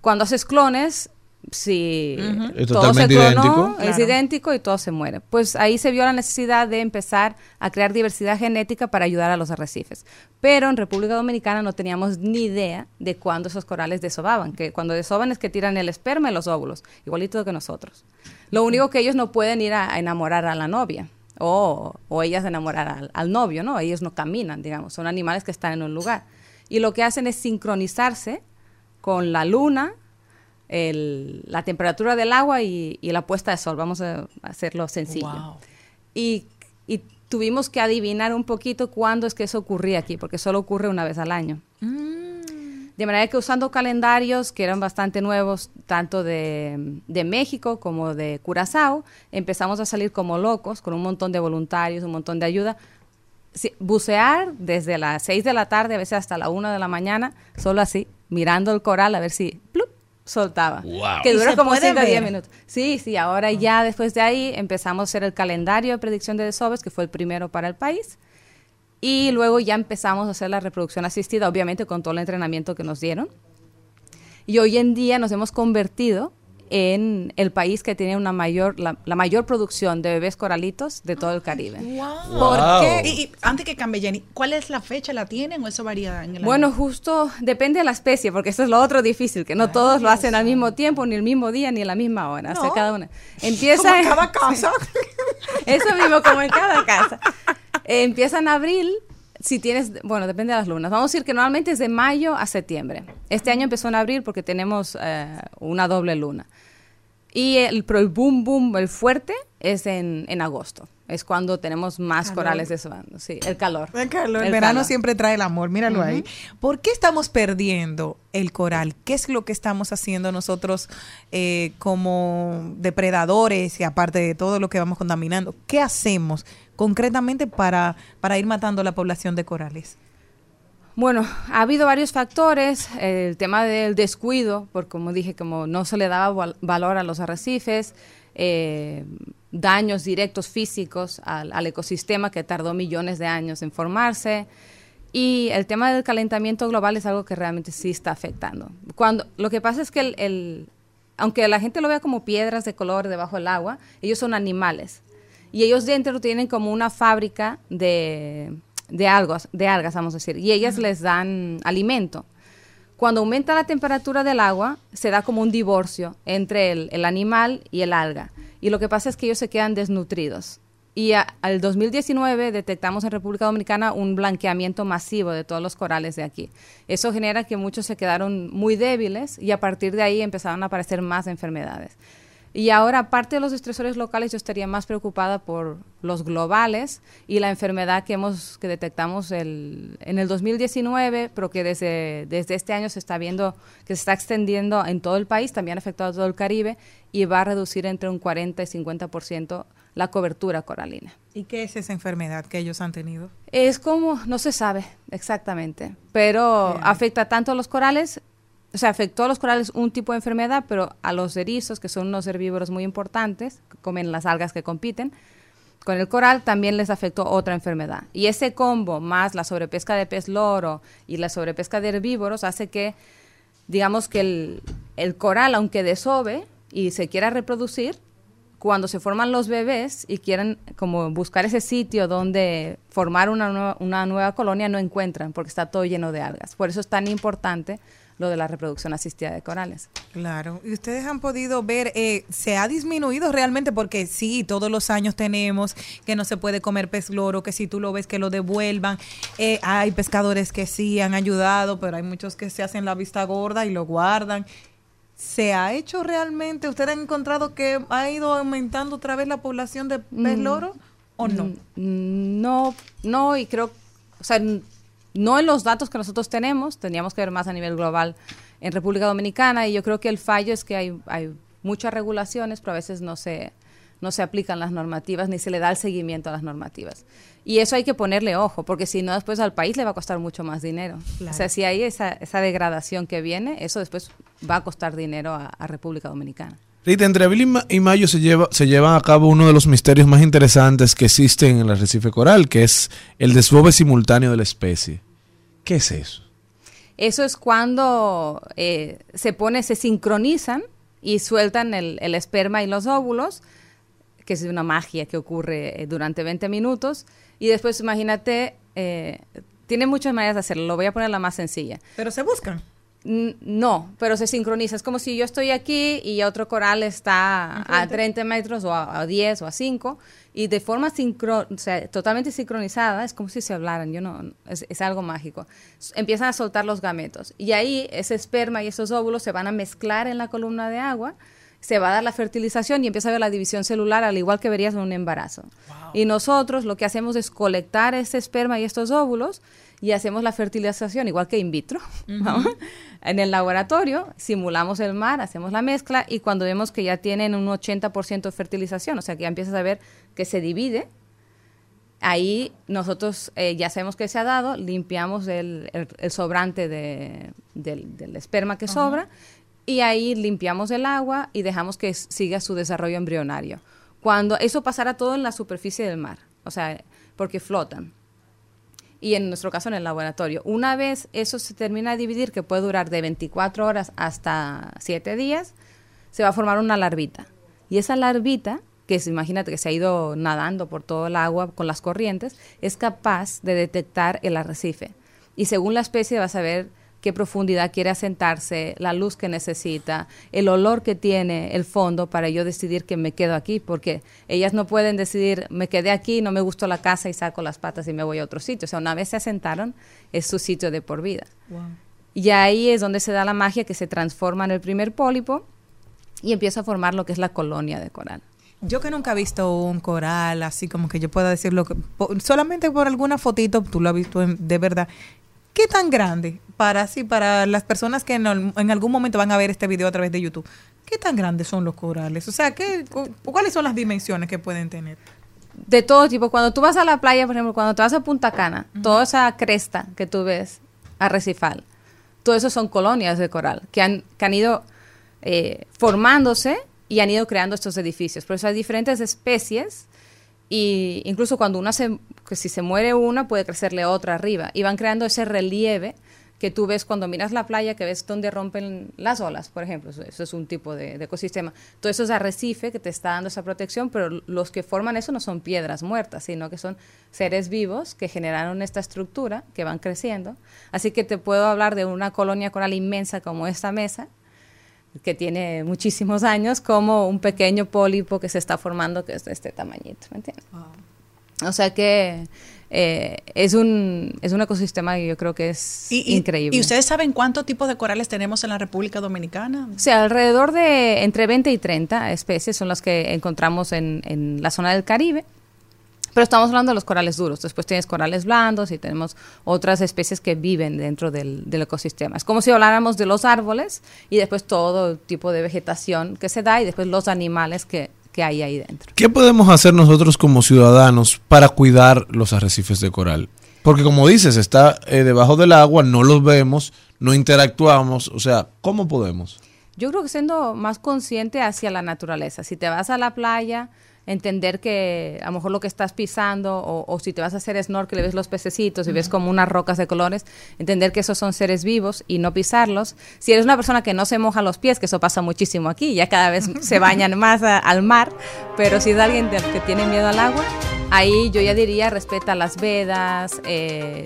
Cuando haces clones, si Es todo se clonó, idéntico. es Claro. idéntico y todo se muere. Pues ahí se vio la necesidad de empezar a crear diversidad genética para ayudar a los arrecifes. Pero en República Dominicana no teníamos ni idea de cuándo esos corales desovaban. Que cuando desovan es que tiran el esperma y los óvulos, igualito que nosotros. Lo único que ellos no pueden ir a, a enamorar a la novia. O, o ellas enamorar al, al novio, ¿no? Ellos no caminan, digamos, son animales que están en un lugar. Y lo que hacen es sincronizarse con la luna, el- la temperatura del agua y, y la puesta de sol. Vamos a hacerlo sencillo. Y, y tuvimos que adivinar un poquito cuándo es que eso ocurría aquí, porque solo ocurre una vez al año. De manera que usando calendarios que eran bastante nuevos, tanto de, de México como de Curazao, empezamos a salir como locos, con un montón de voluntarios, un montón de ayuda. Sí, bucear desde las 6 de la tarde, a veces hasta la 1 de la mañana, solo así, mirando el coral a ver si. Soltaba. Wow. Que ¿Y dura se como puede 5 a 10 ver? minutos. Sí, sí, ahora ya después de ahí empezamos a hacer el calendario de predicción de desoves, que fue el primero para el país. Y luego ya empezamos a hacer la reproducción asistida, obviamente con todo el entrenamiento que nos dieron. Y hoy en día nos hemos convertido en el país que tiene una mayor, la, la mayor producción de bebés coralitos de todo el Caribe. ¿Por Wow. qué? Y, y antes que cambie, Jenny, ¿cuál es la fecha? ¿La tienen o eso varía en el Bueno, año? justo depende de la especie, porque eso es lo otro difícil, que no todos lo hacen al mismo tiempo, ni el mismo día, ni a la misma hora. O sea, No. cada una. Empieza Como en en- cada casa. Eso mismo, como en cada casa. Eh, empieza en abril, si tienes, bueno, depende de las lunas. Vamos a decir que normalmente es de mayo a septiembre. Este año empezó en abril porque tenemos eh, una doble luna. Y el, pero el boom, boom, el fuerte es en, en agosto. Es cuando tenemos más corales desovando. Sí, el calor. El calor, el El verano calor. siempre trae el amor, míralo ahí. ¿Por qué estamos perdiendo el coral? ¿Qué es lo que estamos haciendo nosotros eh, como depredadores y aparte de todo lo que vamos contaminando? ¿Qué hacemos concretamente para, para ir matando la población de corales? Bueno, ha habido varios factores. El tema del descuido, porque como dije, como no se le daba val- valor a los arrecifes, eh, daños directos físicos al, al ecosistema que tardó millones de años en formarse. Y el tema del calentamiento global es algo que realmente sí está afectando. Cuando, lo que pasa es que el- aunque la gente lo vea como piedras de color debajo del agua, ellos son animales. Y ellos dentro tienen como una fábrica de, de algas, de algas, vamos a decir, y ellas les dan alimento. Cuando aumenta la temperatura del agua, se da como un divorcio entre el, el animal y el alga. Y lo que pasa es que ellos se quedan desnutridos. Y a- al 2019 detectamos en República Dominicana un blanqueamiento masivo de todos los corales de aquí. Eso genera que muchos se quedaron muy débiles y a partir de ahí empezaron a aparecer más enfermedades. Y ahora, aparte de los estresores locales, yo estaría más preocupada por los globales y la enfermedad que hemos que detectamos el, en el 2019, pero que desde, desde este año se está viendo que se está extendiendo en todo el país, también ha afectado a todo el Caribe y va a reducir entre un 40 y 50% la cobertura coralina. ¿Y qué es esa enfermedad que ellos han tenido? Es como, no se sabe exactamente, pero Bien. afecta tanto a los corales, o sea, afectó a los corales un tipo de enfermedad, pero a los erizos, que son unos herbívoros muy importantes, comen las algas que compiten, con el coral también les afectó otra enfermedad. Y ese combo, más la sobrepesca de pez loro y la sobrepesca de herbívoros, hace que, digamos que el, el coral, aunque desove y se quiera reproducir, cuando se forman los bebés y quieren como buscar ese sitio donde formar una nueva, una nueva colonia, no encuentran porque está todo lleno de algas. Por eso es tan importante lo de la reproducción asistida de corales. Claro, y ustedes han podido ver, eh, se ha disminuido realmente porque sí, todos los años tenemos que no se puede comer pez loro, que si tú lo ves que lo devuelvan. Eh, hay pescadores que sí han ayudado, pero hay muchos que se hacen la vista gorda y lo guardan. ¿Se ha hecho realmente? ¿Ustedes han encontrado que ha ido aumentando otra vez la población de pez Mm. loro o no? Mm, No, no, y creo, o sea, no en los datos que nosotros tenemos, tendríamos que ver más a nivel global en República Dominicana, y yo creo que el fallo es que hay, hay muchas regulaciones, pero a veces no se, no se aplican las normativas ni se le da el seguimiento a las normativas. Y eso hay que ponerle ojo, porque si no, después al país le va a costar mucho más dinero. Claro. O sea, si hay esa, esa degradación que viene, eso después va a costar dinero a, a República Dominicana. Rita, entre abril y, ma- y mayo se, lleva, se llevan a cabo uno de los misterios más interesantes que existen en el arrecife coral, que es el desbove simultáneo de la especie. ¿Qué es eso? Eso es cuando eh, se pone, se sincronizan y sueltan el, el esperma y los óvulos, que es una magia que ocurre eh, durante 20 minutos. Y después, imagínate, eh, tiene muchas maneras de hacerlo. Lo voy a poner la más sencilla. Pero se buscan. No, pero se sincroniza. Es como si yo estoy aquí y otro coral está a 30 metros o a, a 10 o a 5 y de forma sincro, o sea, totalmente sincronizada, es como si se hablaran. Yo no, es, es algo mágico. Empiezan a soltar los gametos y ahí ese esperma y esos óvulos se van a mezclar en la columna de agua. Se va a dar la fertilización y empieza a ver la división celular al igual que verías en un embarazo. Y nosotros lo que hacemos es colectar este esperma y estos óvulos y hacemos la fertilización igual que in vitro. ¿no? En el laboratorio simulamos el mar, hacemos la mezcla y cuando vemos que ya tienen un 80% de fertilización, o sea que ya empiezas a ver que se divide, ahí nosotros eh, ya sabemos que se ha dado, limpiamos el, el- el sobrante de- del, del esperma que sobra y ahí limpiamos el agua y dejamos que siga su desarrollo embrionario. Cuando eso pasará todo en la superficie del mar, o sea, porque flotan. Y en nuestro caso en el laboratorio. Una vez eso se termina de dividir, que puede durar de 24 horas hasta 7 días, se va a formar una larvita. Y esa larvita, que es, imagínate que se ha ido nadando por todo el agua con las corrientes, es capaz de detectar el arrecife. Y según la especie vas a ver qué profundidad quiere asentarse, la luz que necesita, el olor que tiene el fondo para yo decidir que me quedo aquí, porque ellas no pueden decidir, me quedé aquí, no me gustó la casa y saco las patas y me voy a otro sitio. O sea, una vez se asentaron, es su sitio de por vida. Y ahí es donde se da la magia que se transforma en el primer pólipo y empieza a formar lo que es la colonia de coral. Yo que nunca he visto un coral así como que yo pueda decirlo, solamente por alguna fotito, tú lo has visto en- de verdad. ¿Qué tan grande? Para así, para las personas que en, al- en algún momento van a ver este video a través de YouTube. ¿Qué tan grandes son los corales? O sea, ¿qué, cu- ¿cuáles son las dimensiones que pueden tener? De todo tipo. Cuando tú vas a la playa, por ejemplo, cuando te vas a Punta Cana, toda esa cresta que tú ves, arrecifal, todo eso son colonias de coral que han, que han ido eh, formándose y han ido creando estos edificios. Por eso hay diferentes especies y incluso cuando una se, si se muere una, puede crecerle otra arriba y van creando ese relieve que tú ves cuando miras la playa, que ves donde rompen las olas, por ejemplo. Eso, eso es un tipo de, de ecosistema. Todo eso es arrecife que te está dando esa protección, pero los que forman eso no son piedras muertas, sino que son seres vivos que generaron esta estructura, que van creciendo. Así que te puedo hablar de una colonia coral inmensa como esta mesa, que tiene muchísimos años, como un pequeño pólipo que se está formando, que es de este tamañito, ¿me entiendes? O sea que eh, es, un, es un ecosistema que yo creo que es Y, y- increíble. ¿Y ustedes saben cuántos tipos de corales tenemos en la República Dominicana? O sea, alrededor de entre 20 y 30 especies son las que encontramos en, en la zona del Caribe. Pero estamos hablando de los corales duros. Después tienes corales blandos y tenemos otras especies que viven dentro del, del ecosistema. Es como si habláramos de los árboles y después todo tipo de vegetación que se da y después los animales que, que hay ahí dentro. ¿Qué podemos hacer nosotros como ciudadanos para cuidar los arrecifes de coral? Porque como dices, está eh, debajo del agua, no los vemos, no interactuamos, o sea, ¿cómo podemos? Yo creo que siendo más consciente hacia la naturaleza. Si te vas a la playa, entender que a lo mejor lo que estás pisando, o, o si te vas a hacer snorkel y ves los pececitos y ves como unas rocas de colores, entender que esos son seres vivos y no pisarlos. Si eres una persona que no se moja los pies, que eso pasa muchísimo aquí, ya cada vez se bañan más a- al mar, pero si es alguien que tiene miedo al agua, ahí yo ya diría respeta las vedas, eh,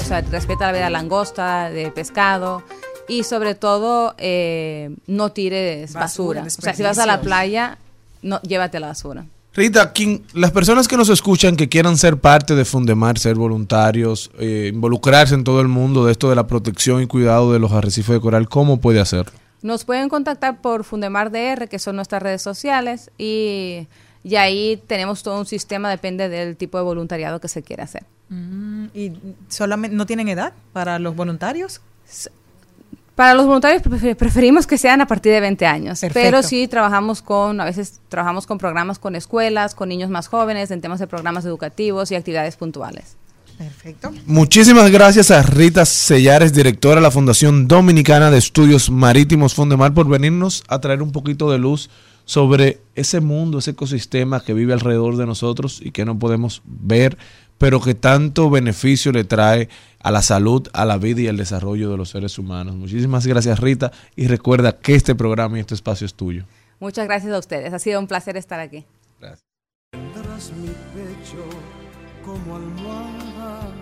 o sea, respeta la veda langosta, de pescado. Y sobre todo, eh, no tires Basura, basura. O sea, si vas a la playa, no, llévate la basura. Rita, quien- las personas que nos escuchan que quieran ser parte de Fundemar, ser voluntarios, eh, involucrarse en todo el mundo de esto de la protección y cuidado de los arrecifes de coral, ¿cómo puede hacerlo? Nos pueden contactar por Fundemar DR, que son nuestras redes sociales, y, y ahí tenemos todo un sistema, depende del tipo de voluntariado que se quiera hacer. Mm, ¿Y solamente no tienen edad para los voluntarios? Para los voluntarios prefer- preferimos que sean a partir de 20 años, Perfecto. pero sí trabajamos con, a veces trabajamos con programas con escuelas, con niños más jóvenes, en temas de programas educativos y actividades puntuales. Perfecto. Muchísimas gracias a Rita Sellares, directora de la Fundación Dominicana de Estudios Marítimos Fondemar, por venirnos a traer un poquito de luz sobre ese mundo, ese ecosistema que vive alrededor de nosotros y que no podemos ver, pero que tanto beneficio le trae a la salud, a la vida y al desarrollo de los seres humanos. Muchísimas gracias Rita y recuerda que este programa y este espacio es tuyo. Muchas gracias a ustedes, ha sido un placer estar aquí. Tendrás mi pecho como almohada,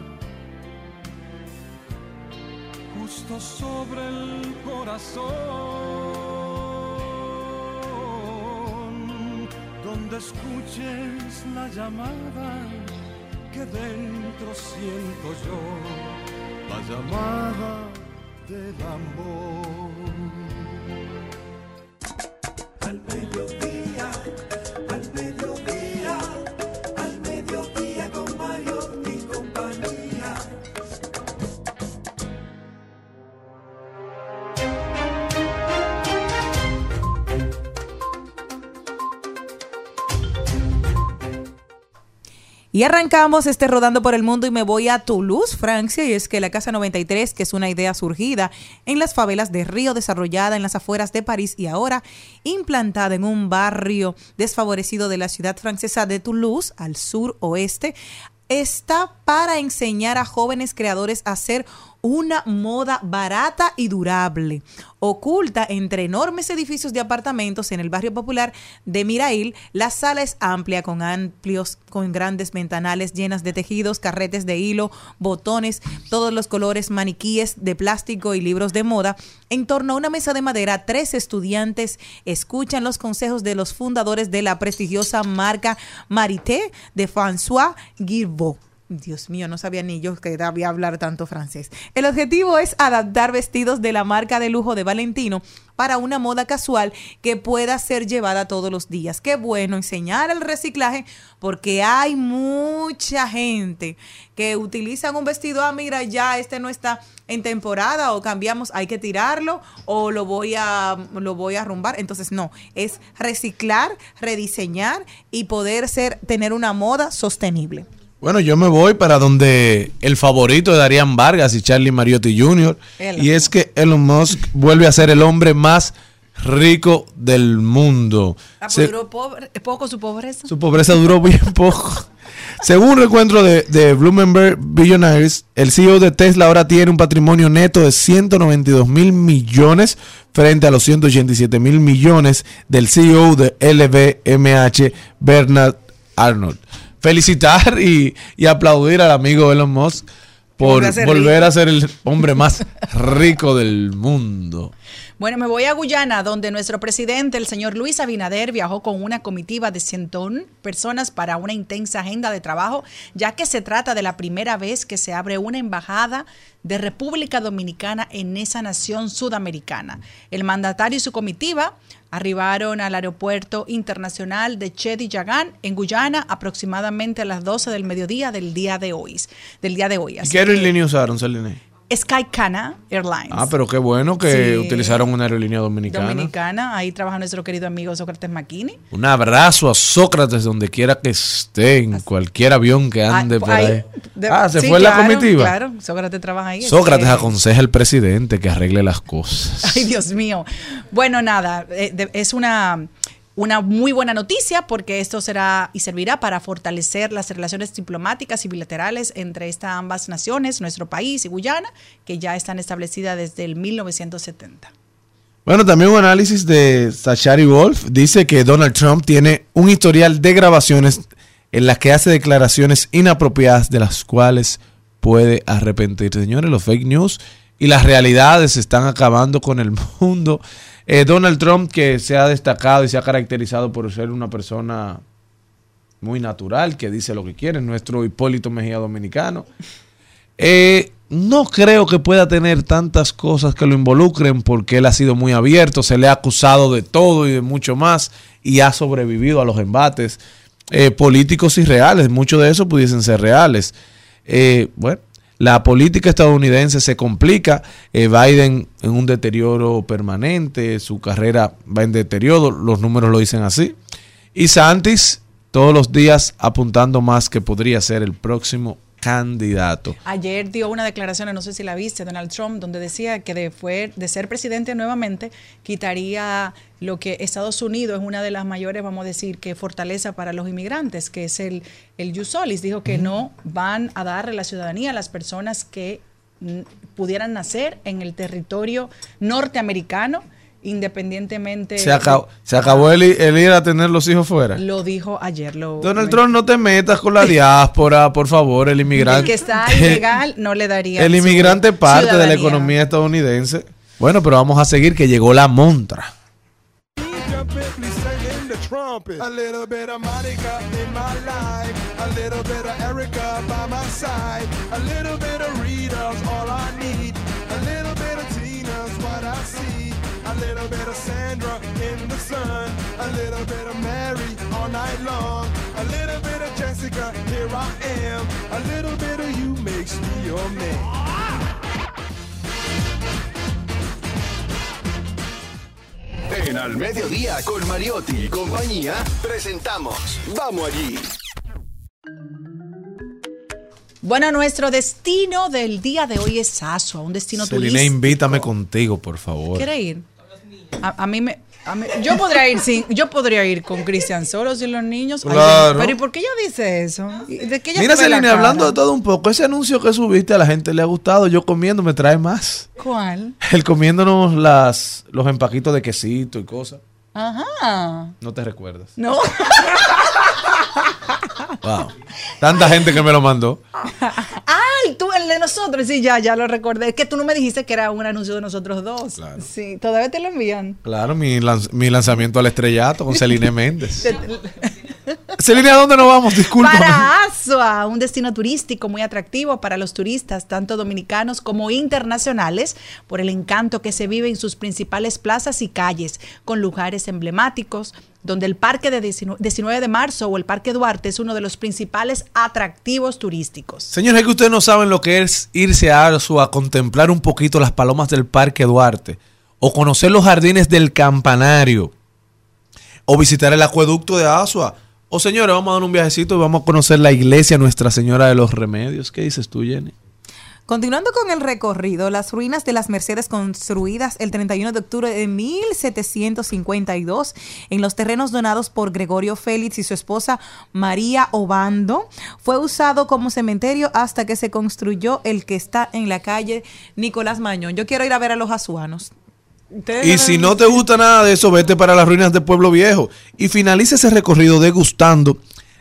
justo sobre el corazón, donde escuches la llamada que dentro siento yo, la llamada del amor. Y arrancamos este rodando por el mundo y me voy a Toulouse, Francia, y es que la Casa 93, que es una idea surgida en las favelas de Río, desarrollada en las afueras de París y ahora implantada en un barrio desfavorecido de la ciudad francesa de Toulouse, al sur oeste, está para enseñar a jóvenes creadores a hacer una moda barata y durable. Oculta entre enormes edificios de apartamentos en el barrio popular de Mirail, la sala es amplia con amplios, con grandes ventanales llenas de tejidos, carretes de hilo, botones, todos los colores, maniquíes de plástico y libros de moda. En torno a una mesa de madera, tres estudiantes escuchan los consejos de los fundadores de la prestigiosa marca Marité de François Guilbault. Dios mío, no sabía ni yo que debía hablar tanto francés. El objetivo es adaptar vestidos de la marca de lujo de Valentino para una moda casual que pueda ser llevada todos los días. Qué bueno enseñar el reciclaje porque hay mucha gente que utilizan un vestido, ah, mira, ya este no está en temporada o cambiamos, hay que tirarlo o lo voy a lo voy a arrumbar. Entonces, no, es reciclar, rediseñar y poder ser tener una moda sostenible. Bueno, yo me voy para donde el favorito de Darían Vargas y Charlie Mariotti Jr. Elon Y es que Elon Musk vuelve a ser el hombre más rico del mundo. Ah, pues Se- duró pobre- poco su pobreza. su pobreza duró bien poco. Según un recuento de, de Bloomberg Billionaires, el CEO de Tesla ahora tiene un patrimonio neto de 192 mil millones frente a los 187 mil millones del CEO de LVMH, Bernard Arnold. Felicitar y, y aplaudir al amigo Elon Musk por Volver a ser el hombre más rico del mundo. Bueno, me voy a Guyana, donde nuestro presidente, el señor Luis Abinader, viajó con una comitiva de 101 personas para una intensa agenda de trabajo, ya que se trata de la primera vez que se abre una embajada de República Dominicana en esa nación sudamericana. El mandatario y su comitiva arribaron al aeropuerto internacional de Chedi Yagan en Guyana aproximadamente a las 12 del mediodía del día de hoy. Del día de hoy. ¿Y Así qué aerolínea usaron, Celine? Skycana Airlines. Ah, pero qué bueno que Sí. utilizaron una aerolínea dominicana. Dominicana. Ahí trabaja nuestro querido amigo Sócrates Maquini. Un abrazo a Sócrates donde quiera que esté, en cualquier avión que ande Ah, por ahí- ahí. de- ah, se sí, fue la claro, comitiva. Claro, Sócrates trabaja ahí. Sócrates Es que- aconseja al presidente que arregle las cosas. Ay, Dios mío. Bueno, nada, eh, es una, una muy buena noticia porque esto será y servirá para fortalecer las relaciones diplomáticas y bilaterales entre estas ambas naciones, nuestro país y Guyana, que ya están establecidas desde el 1970. Bueno, también un análisis de Sachari Wolf dice que Donald Trump tiene un historial de grabaciones en las que hace declaraciones inapropiadas de las cuales puede arrepentirse. Señores, los fake news y las realidades están acabando con el mundo. Eh, Donald Trump, que se ha destacado y se ha caracterizado por ser una persona muy natural, que dice lo que quiere, nuestro Hipólito Mejía dominicano. Eh, no creo que pueda tener tantas cosas que lo involucren porque él ha sido muy abierto, se le ha acusado de todo y de mucho más y ha sobrevivido a los embates eh, políticos y reales. Muchos de esos pudiesen ser reales. Bueno, la política estadounidense se complica, eh, Biden en un deterioro permanente, su carrera va en deterioro, los números lo dicen así, y Santis todos los días apuntando más que podría ser el próximo candidato. Ayer dio una declaración, no sé si la viste, Donald Trump, donde decía que de, fue, de ser presidente nuevamente quitaría lo que Estados Unidos es una de las mayores, vamos a decir, que fortaleza para los inmigrantes, que es el, el jus solis. Dijo que no van a darle la ciudadanía a las personas que pudieran nacer en el territorio norteamericano independientemente Se acabó, se acabó el, el ir a tener los hijos fuera. lo dijo ayer lo Donald Trump, no te metas con la diáspora, por favor, el el inmigrante. que está ilegal no le daría El inmigrante parte de la economía estadounidense. Bueno, pero vamos a seguir que llegó la montra. A little bit of Sandra in the sun, a little bit of Mary all night long, a little bit of Jessica, here I am, a little bit of you makes me your man. En Al Mediodía con Mariotti y compañía presentamos Vamos allí. Bueno, nuestro destino del día de hoy es Asua, un destino Celine, turístico. invítame contigo, por favor. ¿Quiere ir? A, a mí me... a mí- yo podría ir sin, yo podría ir con Cristian solo sin los niños. Ay, Claro. pero ¿y por qué ella dice eso? ¿Y ¿De qué ella Mira, Celine, hablando de todo un poco, ese anuncio que subiste a la gente le ha gustado. Yo comiendo me trae más. ¿Cuál? El comiéndonos las, los empaquitos de quesito y cosas. Ajá. No te recuerdas. No. Wow. Tanta gente que me lo mandó. Ay, tú el de nosotros. Sí, ya, ya lo recordé. Es que tú no me dijiste que era un anuncio de nosotros dos. Sí, todavía te lo envían. Claro, mi, lanz- mi lanzamiento al estrellato con Celine Méndez. Celine, ¿a dónde nos vamos? Disculpa. Para Asua, un destino turístico muy atractivo para los turistas, tanto dominicanos como internacionales, por el encanto que se vive en sus principales plazas y calles, con lugares emblemáticos, donde el Parque de 19 19 de Marzo o el Parque Duarte es uno de los principales atractivos turísticos. Señores, es que ustedes no saben lo que es irse a Arzu a contemplar un poquito las palomas del Parque Duarte, o conocer los jardines del Campanario, o visitar el acueducto de Asua. O señores, vamos a dar un viajecito y vamos a conocer la iglesia Nuestra Señora de los Remedios. ¿Qué dices tú, Jenny? Continuando con el recorrido, las ruinas de las Mercedes construidas el 31 de octubre de 1752 en los terrenos donados por Gregorio Félix y su esposa María Obando, fue usado como cementerio hasta que se construyó el que está en la calle Nicolás Mañón. Yo quiero ir a ver a los azuanos. Y si no te gusta nada de eso, vete para las ruinas de Pueblo Viejo y finaliza ese recorrido degustando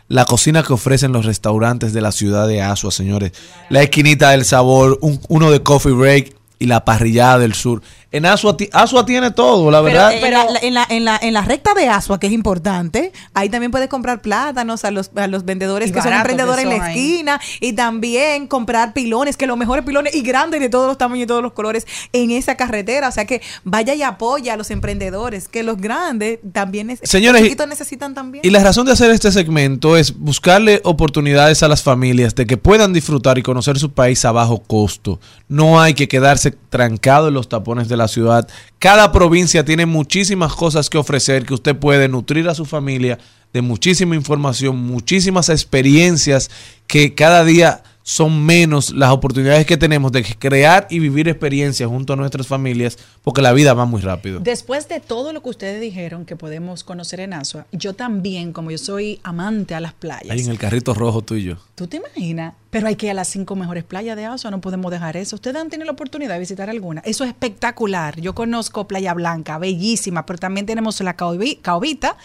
la cocina que ofrecen los restaurantes de la ciudad de Asua, señores. La esquinita del sabor, un- uno de Coffee Break y la parrillada del sur. En Asua, ti- Asua tiene todo, la Pero, verdad. en, la, en, la, en, la, en la recta de Asua, que es importante, ahí también puedes comprar plátanos a los, a los vendedores que son que emprendedores en la ahí. esquina y también comprar pilones, que los mejores pilones y grandes de todos los tamaños y todos los colores en esa carretera. O sea que vaya y apoya a los emprendedores, que los grandes también es, Señores, los necesitan también. Y la razón de hacer este segmento es buscarle oportunidades a las familias de que puedan disfrutar y conocer su país a bajo costo. No hay que quedarse trancado en los tapones de la ciudad. Cada provincia tiene muchísimas cosas que ofrecer que usted puede nutrir a su familia de muchísima información, muchísimas experiencias que cada día son menos las oportunidades que tenemos de crear y vivir experiencias junto a nuestras familias porque la vida va muy rápido. Después de todo lo que ustedes dijeron que podemos conocer en Asua, yo también, como yo soy amante a las playas, Ahí en el carrito rojo tuyo. ¿Tú te imaginas? Pero hay que ir a las cinco mejores playas de Asua, no podemos dejar eso. Ustedes han tenido la oportunidad de visitar alguna. Eso es espectacular. Yo conozco Playa Blanca, bellísima, pero también tenemos la Caobi- Caobita,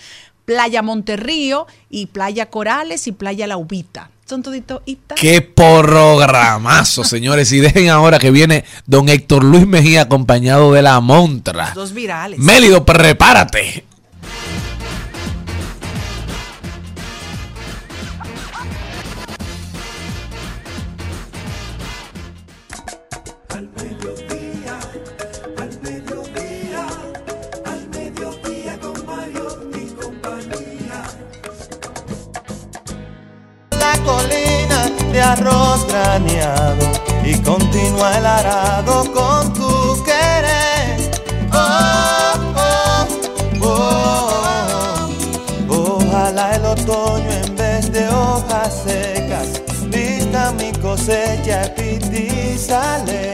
Playa Monterrío y Playa Corales y Playa La Ubita. Son toditos. ¡Qué programazo, señores! Y dejen ahora que viene don Héctor Luis Mejía acompañado de la montra. Dos virales. Mélido, prepárate. Colina de arroz graneado y continúa el arado con tu querer. Oh, oh, oh. Ojalá el otoño en vez de hojas secas vista mi cosecha y sale.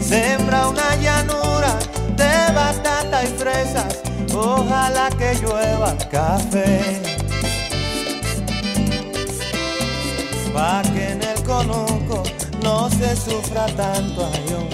Sembra una llanura de batata y fresas. Ojalá que llueva café. Pa' que en el conuco no se sufra tanto ay,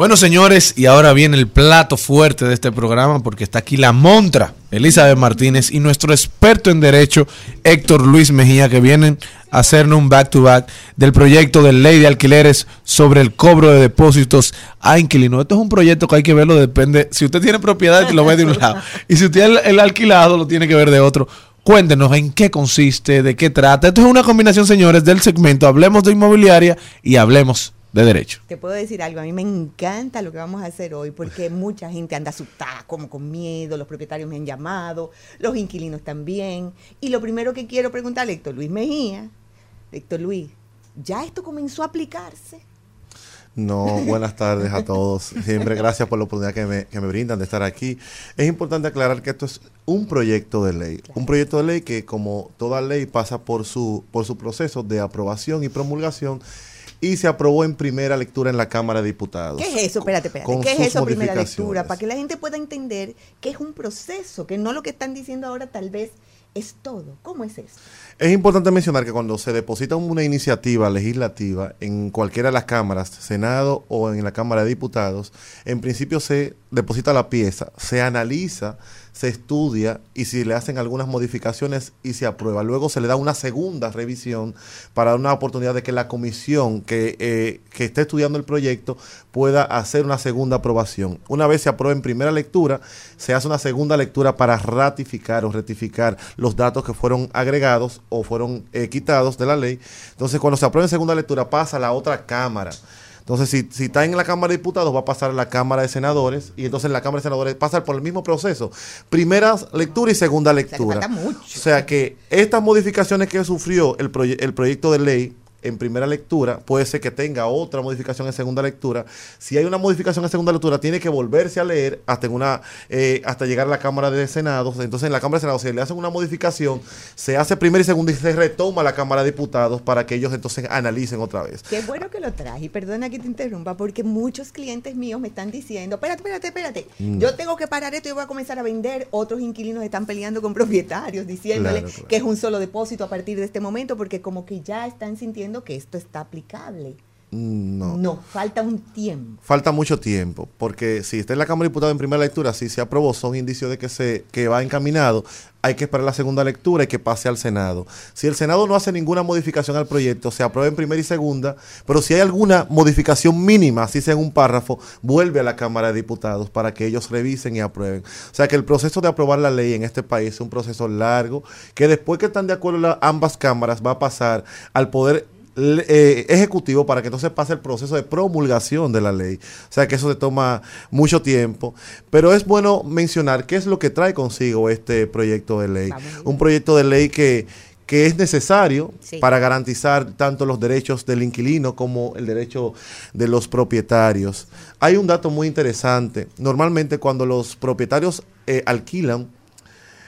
Bueno, señores, y ahora viene el plato fuerte de este programa porque está aquí la montra, Elizabeth Martínez, y nuestro experto en derecho, Héctor Luis Mejía, que vienen a hacernos un back-to-back del proyecto de ley de alquileres sobre el cobro de depósitos a inquilinos. Esto es un proyecto que hay que verlo, depende, si usted tiene propiedad, lo ve de un lado, y si usted el alquilado lo tiene que ver de otro. Cuéntenos en qué consiste, de qué trata. Esto es una combinación, señores, del segmento Hablemos de Inmobiliaria y Hablemos de Derecho. Te puedo decir algo, a mí me encanta lo que vamos a hacer hoy porque mucha gente anda asustada, como con miedo, los propietarios me han llamado, los inquilinos también. Y lo primero que quiero preguntarle Héctor Luis Mejía, Héctor Luis, ¿ya esto comenzó a aplicarse? No, buenas tardes a todos. Siempre gracias por la oportunidad que me, que me brindan de estar aquí. Es importante aclarar que esto es un proyecto de ley. Un proyecto de ley que, como toda ley, pasa por su, por su proceso de aprobación y promulgación y se aprobó en primera lectura en la Cámara de Diputados. ¿Qué es eso? Espérate, espérate. Con ¿Qué es eso, primera lectura? Para que la gente pueda entender que es un proceso, que no lo que están diciendo ahora tal vez es todo. ¿Cómo es eso? Es importante mencionar que cuando se deposita una iniciativa legislativa en cualquiera de las cámaras, Senado o en la Cámara de Diputados, en principio se deposita la pieza, se analiza, se estudia y si le hacen algunas modificaciones y se aprueba. Luego se le da una segunda revisión para una oportunidad de que la comisión que, eh, que esté estudiando el proyecto pueda hacer una segunda aprobación. Una vez se aprueba en primera lectura, se hace una segunda lectura para ratificar o rectificar los datos que fueron agregados o fueron eh, quitados de la ley. Entonces, cuando se aprueba en segunda lectura, pasa a la otra Cámara. Entonces, si, si está en la Cámara de Diputados, va a pasar a la Cámara de Senadores y entonces en la Cámara de Senadores pasa por el mismo proceso. Primera lectura y segunda lectura. falta mucho. O sea que estas modificaciones que sufrió el, proye- el proyecto de ley en primera lectura, puede ser que tenga otra modificación en segunda lectura. Si hay una modificación en segunda lectura, tiene que volverse a leer hasta en una eh, hasta llegar a la Cámara de Senados. Entonces, en la Cámara de Senados, si le hacen una modificación, se hace primera y segunda y se retoma la Cámara de Diputados para que ellos entonces analicen otra vez. Qué bueno que lo traje. Perdona que te interrumpa, porque muchos clientes míos me están diciendo, espérate, espérate, espérate. Mm. Yo tengo que parar esto y voy a comenzar a vender. Otros inquilinos están peleando con propietarios, diciéndole Claro, claro. que es un solo depósito a partir de este momento, porque como que ya están sintiendo que esto está aplicable. No. No, falta un tiempo. Falta mucho tiempo, porque si está en la Cámara de Diputados en primera lectura, si se aprobó, son indicios de que se que va encaminado. Hay que esperar la segunda lectura y que pase al Senado. Si el Senado no hace ninguna modificación al proyecto, se aprueba en primera y segunda, pero si hay alguna modificación mínima, así sea en un párrafo, vuelve a la Cámara de Diputados para que ellos revisen y aprueben. O sea que el proceso de aprobar la ley en este país es un proceso largo, que después que están de acuerdo ambas cámaras va a pasar al poder eh, ejecutivo para que entonces pase el proceso de promulgación de la ley. O sea que eso se toma mucho tiempo. Pero es bueno mencionar qué es lo que trae consigo este proyecto de ley. Un proyecto de ley que, que es necesario Sí. para garantizar tanto los derechos del inquilino como el derecho de los propietarios. Hay un dato muy interesante. Normalmente cuando los propietarios eh, alquilan,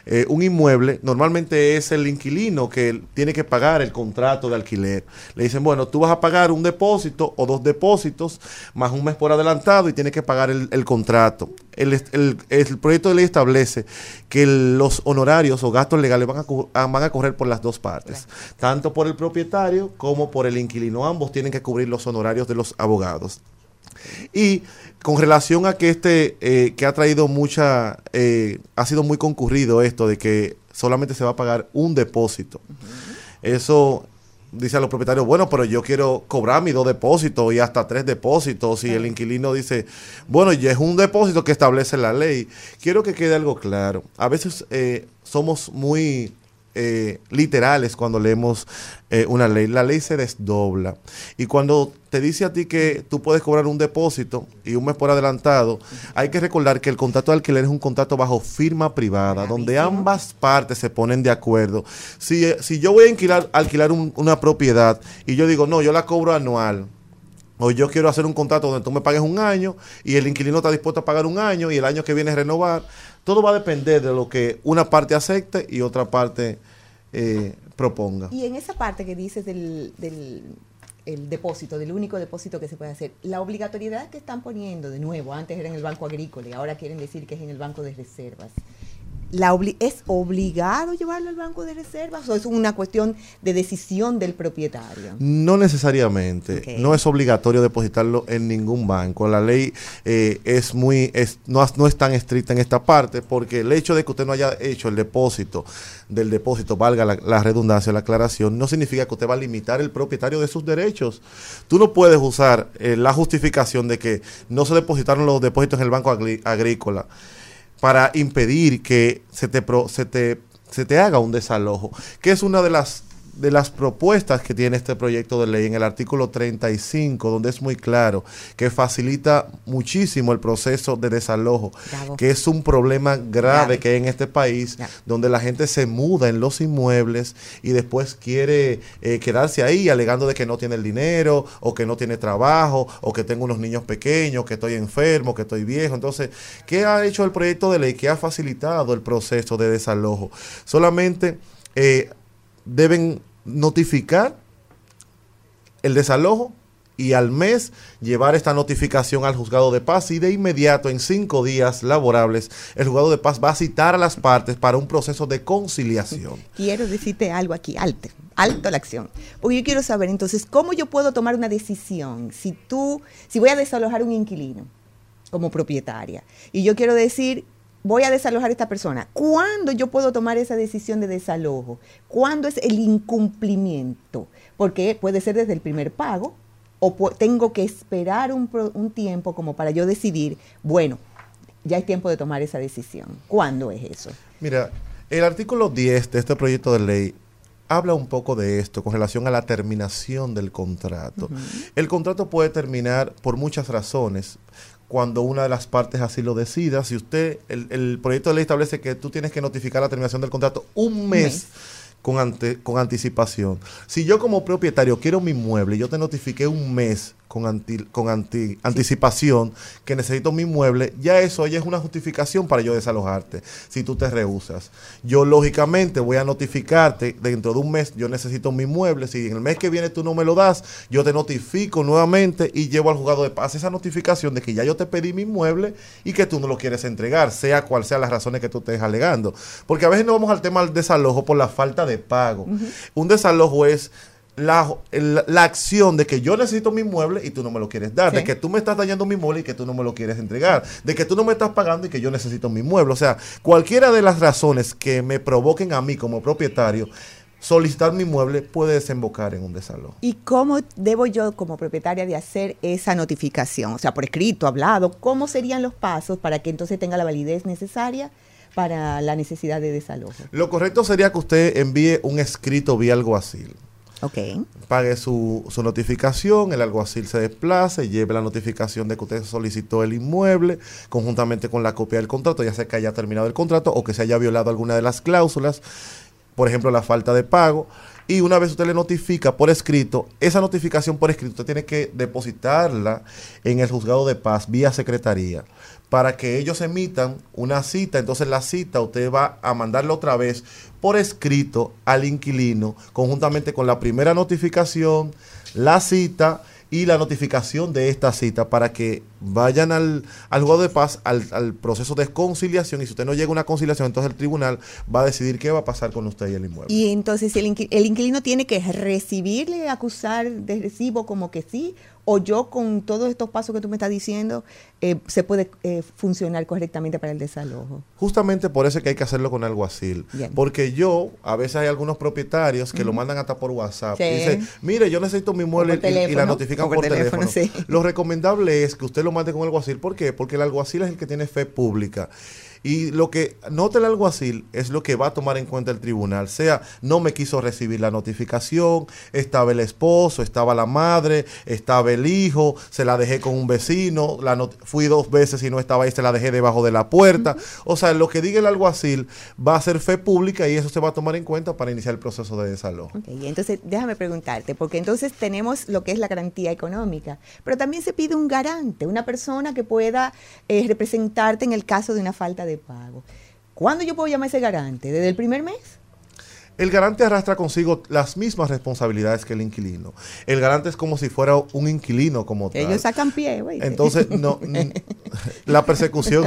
eh, un inmueble, normalmente es el inquilino que tiene que pagar el contrato de alquiler. Le dicen, bueno, tú vas a pagar un depósito o dos depósitos más un mes por adelantado y tienes que pagar el, el contrato. El, el- el proyecto de ley establece que los honorarios o gastos legales van a, ah, van a correr por las dos partes, tanto por el propietario como por el inquilino. Ambos tienen que cubrir los honorarios de los abogados. Y con relación a que este, eh, que ha traído mucha, eh, ha sido muy concurrido esto de que solamente se va a pagar un depósito. Eso dice a los propietarios, bueno, pero yo quiero cobrar mis dos depósitos y hasta tres depósitos. Y el inquilino dice, bueno, ya es un depósito que establece la ley. Quiero que quede algo claro. A veces eh, somos muy eh, literales cuando leemos eh, una ley. La ley se desdobla. Y cuando te dice a ti que tú puedes cobrar un depósito y un mes por adelantado, hay que recordar que el contrato de alquiler es un contrato bajo firma privada, donde ambas partes se ponen de acuerdo. Si, eh, si yo voy a alquilar, alquilar un- una propiedad y yo digo, no, yo la cobro anual. O yo quiero hacer un contrato donde tú me pagues un año y el inquilino está dispuesto a pagar un año y el año que viene renovar. Todo va a depender de lo que una parte acepte y otra parte eh, proponga. Y en esa parte que dices del, del el depósito, del único depósito que se puede hacer, la obligatoriedad que están poniendo de nuevo, antes era en el Banco Agrícola y ahora quieren decir que es en el Banco de Reservas. La obli- ¿Es obligado llevarlo al Banco de Reservas o es una cuestión de decisión del propietario? No necesariamente, no es obligatorio depositarlo en ningún banco. La ley eh, es muy, es, no, no es tan estricta en esta parte porque el hecho de que usted no haya hecho el depósito del depósito, valga la, la redundancia, la aclaración, no significa que usted va a limitar el propietario de sus derechos. Tú no puedes usar eh, la justificación de que no se depositaron los depósitos en el banco agrícola para impedir que se te, pro- se te, se te haga un desalojo, que es una de las de las propuestas que tiene este proyecto de ley en el artículo 35, donde es muy claro que facilita muchísimo el proceso de desalojo, Bravo. que es un problema grave, Grave. que hay en este país, donde la gente se muda en los inmuebles y después quiere eh, quedarse ahí alegando de que no tiene el dinero o que no tiene trabajo o que tengo unos niños pequeños, que estoy enfermo, que estoy viejo. Entonces, ¿qué ha hecho el proyecto de ley que ha facilitado el proceso de desalojo? Solamente eh, deben notificar el desalojo y al mes llevar esta notificación al juzgado de paz y de inmediato en cinco días laborables el juzgado de paz va a citar a las partes para un proceso de conciliación. Quiero decirte algo aquí, alto, alto la acción. Porque yo quiero saber entonces cómo yo puedo tomar una decisión si tú, si voy a desalojar un inquilino como propietaria y yo quiero decir, voy a desalojar a esta persona. ¿Cuándo yo puedo tomar esa decisión de desalojo? ¿Cuándo es el incumplimiento? Porque puede ser desde el primer pago o tengo que esperar un, un tiempo como para yo decidir, bueno, ya es tiempo de tomar esa decisión. ¿Cuándo es eso? Mira, el artículo 10 de este proyecto de ley habla un poco de esto con relación a la terminación del contrato. El contrato puede terminar por muchas razones. Cuando una de las partes así lo decida, si usted, el, el proyecto de ley establece que tú tienes que notificar la terminación del contrato un mes. mes. Con, ante- con anticipación. Si yo como propietario quiero mi inmueble, yo te notifiqué un mes con, anti- con anti- anticipación que necesito mi inmueble, ya eso ya es una justificación para yo desalojarte, si tú te rehusas. Yo lógicamente voy a notificarte dentro de un mes, yo necesito mi inmueble, si en el mes que viene tú no me lo das, yo te notifico nuevamente y llevo al juzgado de paz esa notificación de que ya yo te pedí mi inmueble y que tú no lo quieres entregar, sea cual sea las razones que tú estés alegando. Porque a veces no vamos al tema del desalojo por la falta de pago. Un desalojo es la, la acción de que yo necesito mi inmueble y tú no me lo quieres dar, de que tú me estás dañando mi inmueble y que tú no me lo quieres entregar, de que tú no me estás pagando y que yo necesito mi inmueble. O sea, cualquiera de las razones que me provoquen a mí como propietario solicitar mi inmueble puede desembocar en un desalojo. ¿Y cómo debo yo como propietaria de hacer esa notificación? O sea, por escrito, hablado, ¿cómo serían los pasos para que entonces tenga la validez necesaria para la necesidad de desalojo? Lo correcto sería que usted envíe un escrito vía alguacil. Ok. pague su, su notificación, el alguacil se desplace, lleve la notificación de que usted solicitó el inmueble, conjuntamente con la copia del contrato, ya sea que haya terminado el contrato o que se haya violado alguna de las cláusulas, por ejemplo, la falta de pago. Y una vez usted le notifica por escrito, esa notificación por escrito usted tiene que depositarla en el juzgado de paz vía secretaría para que ellos emitan una cita. Entonces la cita usted va a mandarla otra vez por escrito al inquilino, conjuntamente con la primera notificación, la cita y la notificación de esta cita para que vayan al, al juzgado de paz, al, al proceso de conciliación. Y si usted no llega a una conciliación, entonces el tribunal va a decidir qué va a pasar con usted y el inmueble. Y entonces el inquilino tiene que recibirle, acusar de recibo como que sí, o yo con todos estos pasos que tú me estás diciendo, eh, se puede eh, funcionar correctamente para el desalojo. Justamente por eso es que hay que hacerlo con alguacil. Bien. Porque yo, a veces hay algunos propietarios que lo mandan hasta por WhatsApp. Sí. Y dicen, mire, yo necesito mi por y- y, la notifican por por, teléfono, teléfono. sí. Lo recomendable es que usted lo mande con alguacil. ¿Por qué? Porque el alguacil es el que tiene fe pública. Y lo que nota el alguacil es lo que va a tomar en cuenta el tribunal. Sea, no me quiso recibir la notificación, estaba el esposo, estaba la madre, estaba el hijo, se la dejé con un vecino, la not- fui dos veces y no estaba ahí, se la dejé debajo de la puerta. O sea, lo que diga el alguacil va a ser fe pública y eso se va a tomar en cuenta para iniciar el proceso de desalojo. Ok, entonces déjame preguntarte, porque entonces tenemos lo que es la garantía económica, pero también se pide un garante, una persona que pueda eh, representarte en el caso de una falta de pago. ¿Cuándo yo puedo llamar a ese garante? ¿Desde el primer mes? El garante arrastra consigo las mismas responsabilidades que el inquilino. El garante es como si fuera un inquilino como tal. Ellos sacan pie, güey. Entonces, no, la persecución,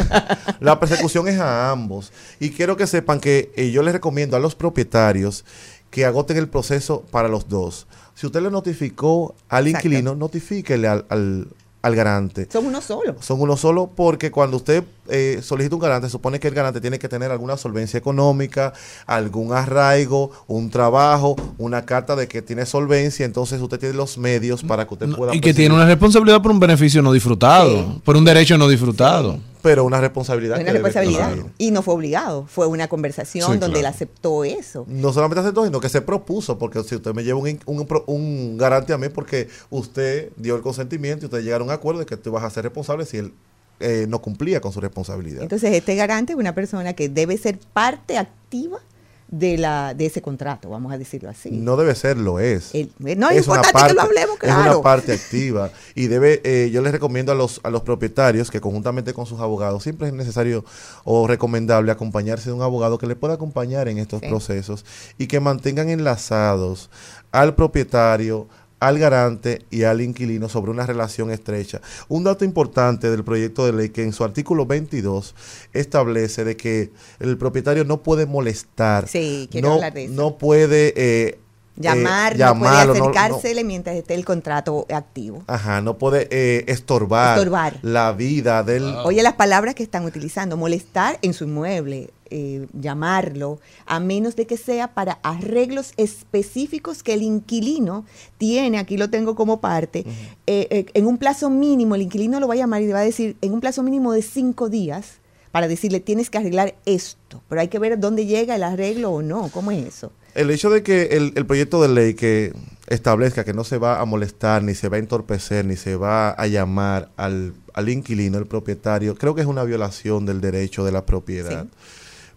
la persecución es a ambos. Y quiero que sepan que eh, yo les recomiendo a los propietarios que agoten el proceso para los dos. Si usted le notificó al Exacto. inquilino, notifíquele al, al, al garante. Son uno solo. Son uno solo porque cuando usted eh, solicita un garante, supone que el garante tiene que tener alguna solvencia económica, algún arraigo, un trabajo, una carta de que tiene solvencia, entonces usted tiene los medios para que usted pueda... Y que percibir. tiene una responsabilidad por un beneficio no disfrutado, por un derecho no disfrutado. Pero una responsabilidad. Una que responsabilidad. Y no fue obligado, fue una conversación Sí, donde él claro. aceptó eso. No solamente aceptó, sino que se propuso, porque si usted me lleva un, un garante a mí, porque usted dio el consentimiento y usted llegaron a un acuerdo de que tú vas a ser responsable si él eh, no cumplía con su responsabilidad. Entonces, este garante es una persona que debe ser parte activa de la de ese contrato, vamos a decirlo así. No debe ser, lo es. El- no es importante que lo parte- hablemos, Es una claro. parte activa. Y debe, eh, yo les recomiendo a los, a los propietarios que conjuntamente con sus abogados, siempre es necesario o recomendable acompañarse de un abogado que le pueda acompañar en estos Sí. procesos y que mantengan enlazados al propietario, al garante y al inquilino sobre una relación estrecha. Un dato importante del proyecto de ley que en su artículo 22 establece de que el propietario no puede molestar, Sí, no, no puede eh, Llamar, eh, no puede llamarlo, no- no- acercársele mientras esté el contrato activo. Ajá, no puede eh, estorbar, Estorbar. la vida del... Oye, las palabras que están utilizando, molestar en su inmueble, eh, llamarlo, a menos de que sea para arreglos específicos que el inquilino tiene, aquí lo tengo como parte, eh, eh, en un plazo mínimo, el inquilino lo va a llamar y le va a decir, en un plazo mínimo de cinco días, para decirle, tienes que arreglar esto, pero hay que ver dónde llega el arreglo o no, ¿cómo es eso? El hecho de que el, el proyecto de ley que establezca que no se va a molestar, ni se va a entorpecer, ni se va a llamar al, al inquilino, el propietario, creo que es una violación del derecho de la propiedad.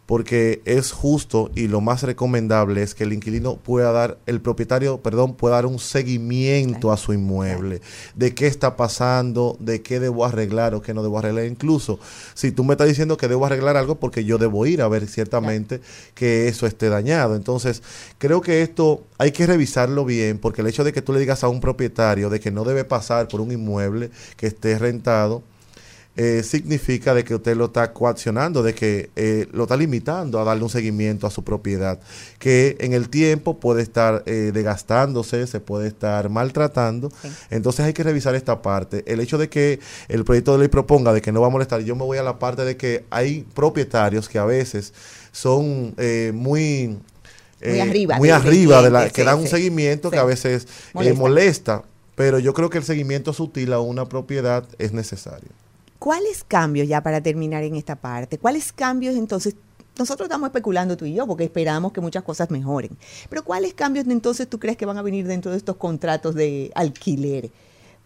Porque es justo y lo más recomendable es que el inquilino pueda dar, el propietario, perdón, pueda dar un seguimiento a su inmueble, de qué está pasando, de qué debo arreglar o qué no debo arreglar. Incluso si tú me estás diciendo que debo arreglar algo, porque yo debo ir a ver ciertamente que eso esté dañado. Entonces, creo que esto hay que revisarlo bien, porque el hecho de que tú le digas a un propietario de que no debe pasar por un inmueble que esté rentado, eh, significa de que usted lo está coaccionando, de que eh, lo está limitando a darle un seguimiento a su propiedad, que en el tiempo puede estar eh, desgastándose, se puede estar maltratando. Entonces hay que revisar esta parte. El hecho de que el proyecto de ley proponga de que no va a molestar, yo me voy a la parte de que hay propietarios que a veces son eh, muy... Muy eh, arriba muy del- del arriba de la que sí, dan un seguimiento que a veces Molesta. molesta, pero yo creo que el seguimiento sutil a una propiedad es necesario. ¿Cuáles cambios, ya para terminar en esta parte, cuáles cambios entonces, nosotros estamos especulando tú y yo porque esperamos que muchas cosas mejoren, pero cuáles cambios entonces tú crees que van a venir dentro de estos contratos de alquiler?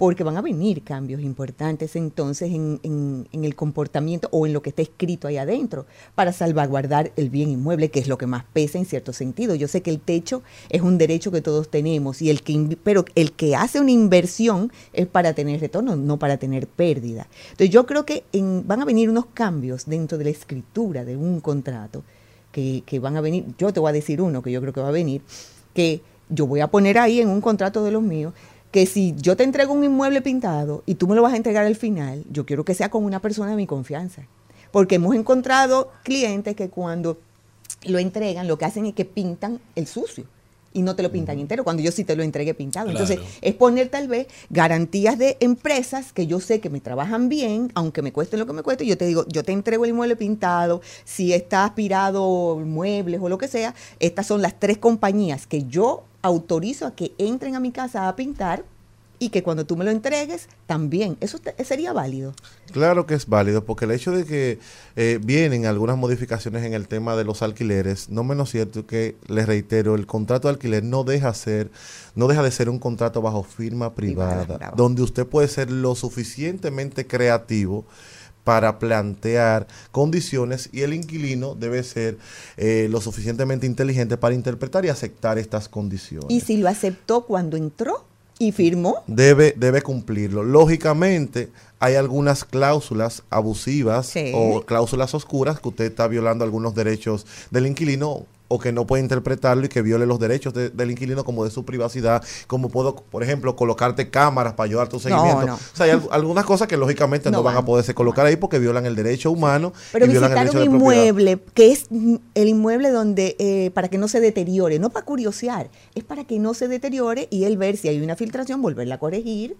Porque van a venir cambios importantes entonces en, el comportamiento o en lo que está escrito ahí adentro para salvaguardar el bien inmueble, que es lo que más pesa en cierto sentido. Yo sé que el techo es un derecho que todos tenemos, y el que pero el que hace una inversión es para tener retorno, no para tener pérdida. Entonces yo creo que van a venir unos cambios dentro de la escritura de un contrato que, que van a venir, yo te voy a decir uno que yo creo que va a venir, que yo voy a poner ahí en un contrato de los míos, que si yo te entrego un inmueble pintado y tú me lo vas a entregar al final, yo quiero que sea con una persona de mi confianza. Porque hemos encontrado clientes que cuando lo entregan, lo que hacen es que pintan el sucio y no te lo pintan entero, cuando yo sí te lo entregué pintado. Entonces, es poner tal vez garantías de empresas que yo sé que me trabajan bien, aunque me cueste lo que me cueste, yo te digo, yo te entrego el inmueble pintado, si está aspirado muebles o lo que sea, estas son las tres compañías que yo autorizo a que entren a mi casa a pintar y que cuando tú me lo entregues, también. ¿Eso te- sería válido? Claro que es válido, porque el hecho de que eh, vienen algunas modificaciones en el tema de los alquileres, no menos cierto que, les reitero, el contrato de alquiler no deja ser, no deja de ser un contrato bajo firma privada, donde usted puede ser lo suficientemente creativo para plantear condiciones y el inquilino debe ser eh, lo suficientemente inteligente para interpretar y aceptar estas condiciones Y si lo aceptó cuando entró y firmó, debe, debe cumplirlo. Lógicamente, hay algunas cláusulas abusivas Sí. o cláusulas oscuras que usted está violando algunos derechos del inquilino o que no puede interpretarlo y que viole los derechos de- del inquilino como de su privacidad, como puedo, por ejemplo, colocarte cámaras para ayudar tu seguimiento. no. O sea, hay al- algunas cosas que lógicamente no, No van a poderse colocar ahí porque violan el derecho humano pero y el visitar derecho un propiedad. inmueble, que es el inmueble donde, eh, para que no se deteriore, no para curiosear, es para que no se deteriore y él ver si hay una filtración, volverla a corregir.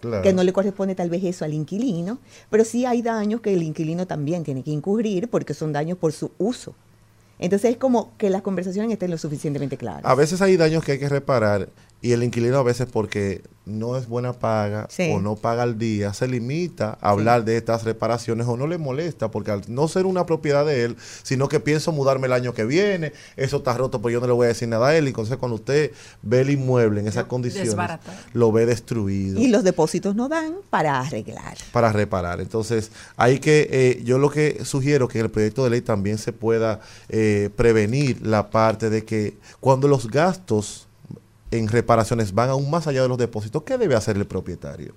Claro. que no le corresponde tal vez eso al inquilino, pero sí hay daños que el inquilino también tiene que incurrir porque son daños por su uso. Entonces es como que las conversaciones estén lo suficientemente claras. A veces hay daños que hay que reparar y el inquilino a veces porque no es buena paga Sí. o no paga al día, se limita a hablar de estas reparaciones o no le molesta porque al no ser una propiedad de él, sino que pienso mudarme el año que viene, eso está roto, pues yo no le voy a decir nada a él. Y entonces cuando usted ve el inmueble en esas condiciones, lo ve destruido Y los depósitos no dan para arreglar. para reparar. Entonces, hay que, eh, yo lo que sugiero que en el proyecto de ley también se pueda eh, prevenir la parte de que cuando los gastos en reparaciones van aún más allá de los depósitos, ¿qué debe hacer el propietario?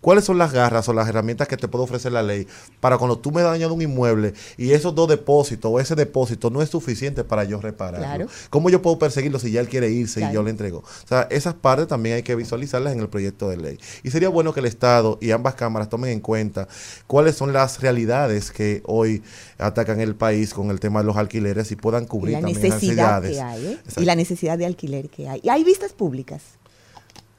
¿Cuáles son las garras o las herramientas que te puede ofrecer la ley para cuando tú me dañado un inmueble y esos dos depósitos o ese depósito no es suficiente para yo repararlo? Claro. ¿Cómo yo puedo perseguirlo si ya él quiere irse y yo le entrego? O sea, esas partes también hay que visualizarlas en el proyecto de ley. Y sería bueno que el Estado y ambas cámaras tomen en cuenta cuáles son las realidades que hoy atacan el país con el tema de los alquileres y puedan Y cubrir la también las necesidad necesidades. que hay, ¿eh? Y la necesidad de alquiler que hay. Y hay vistas públicas,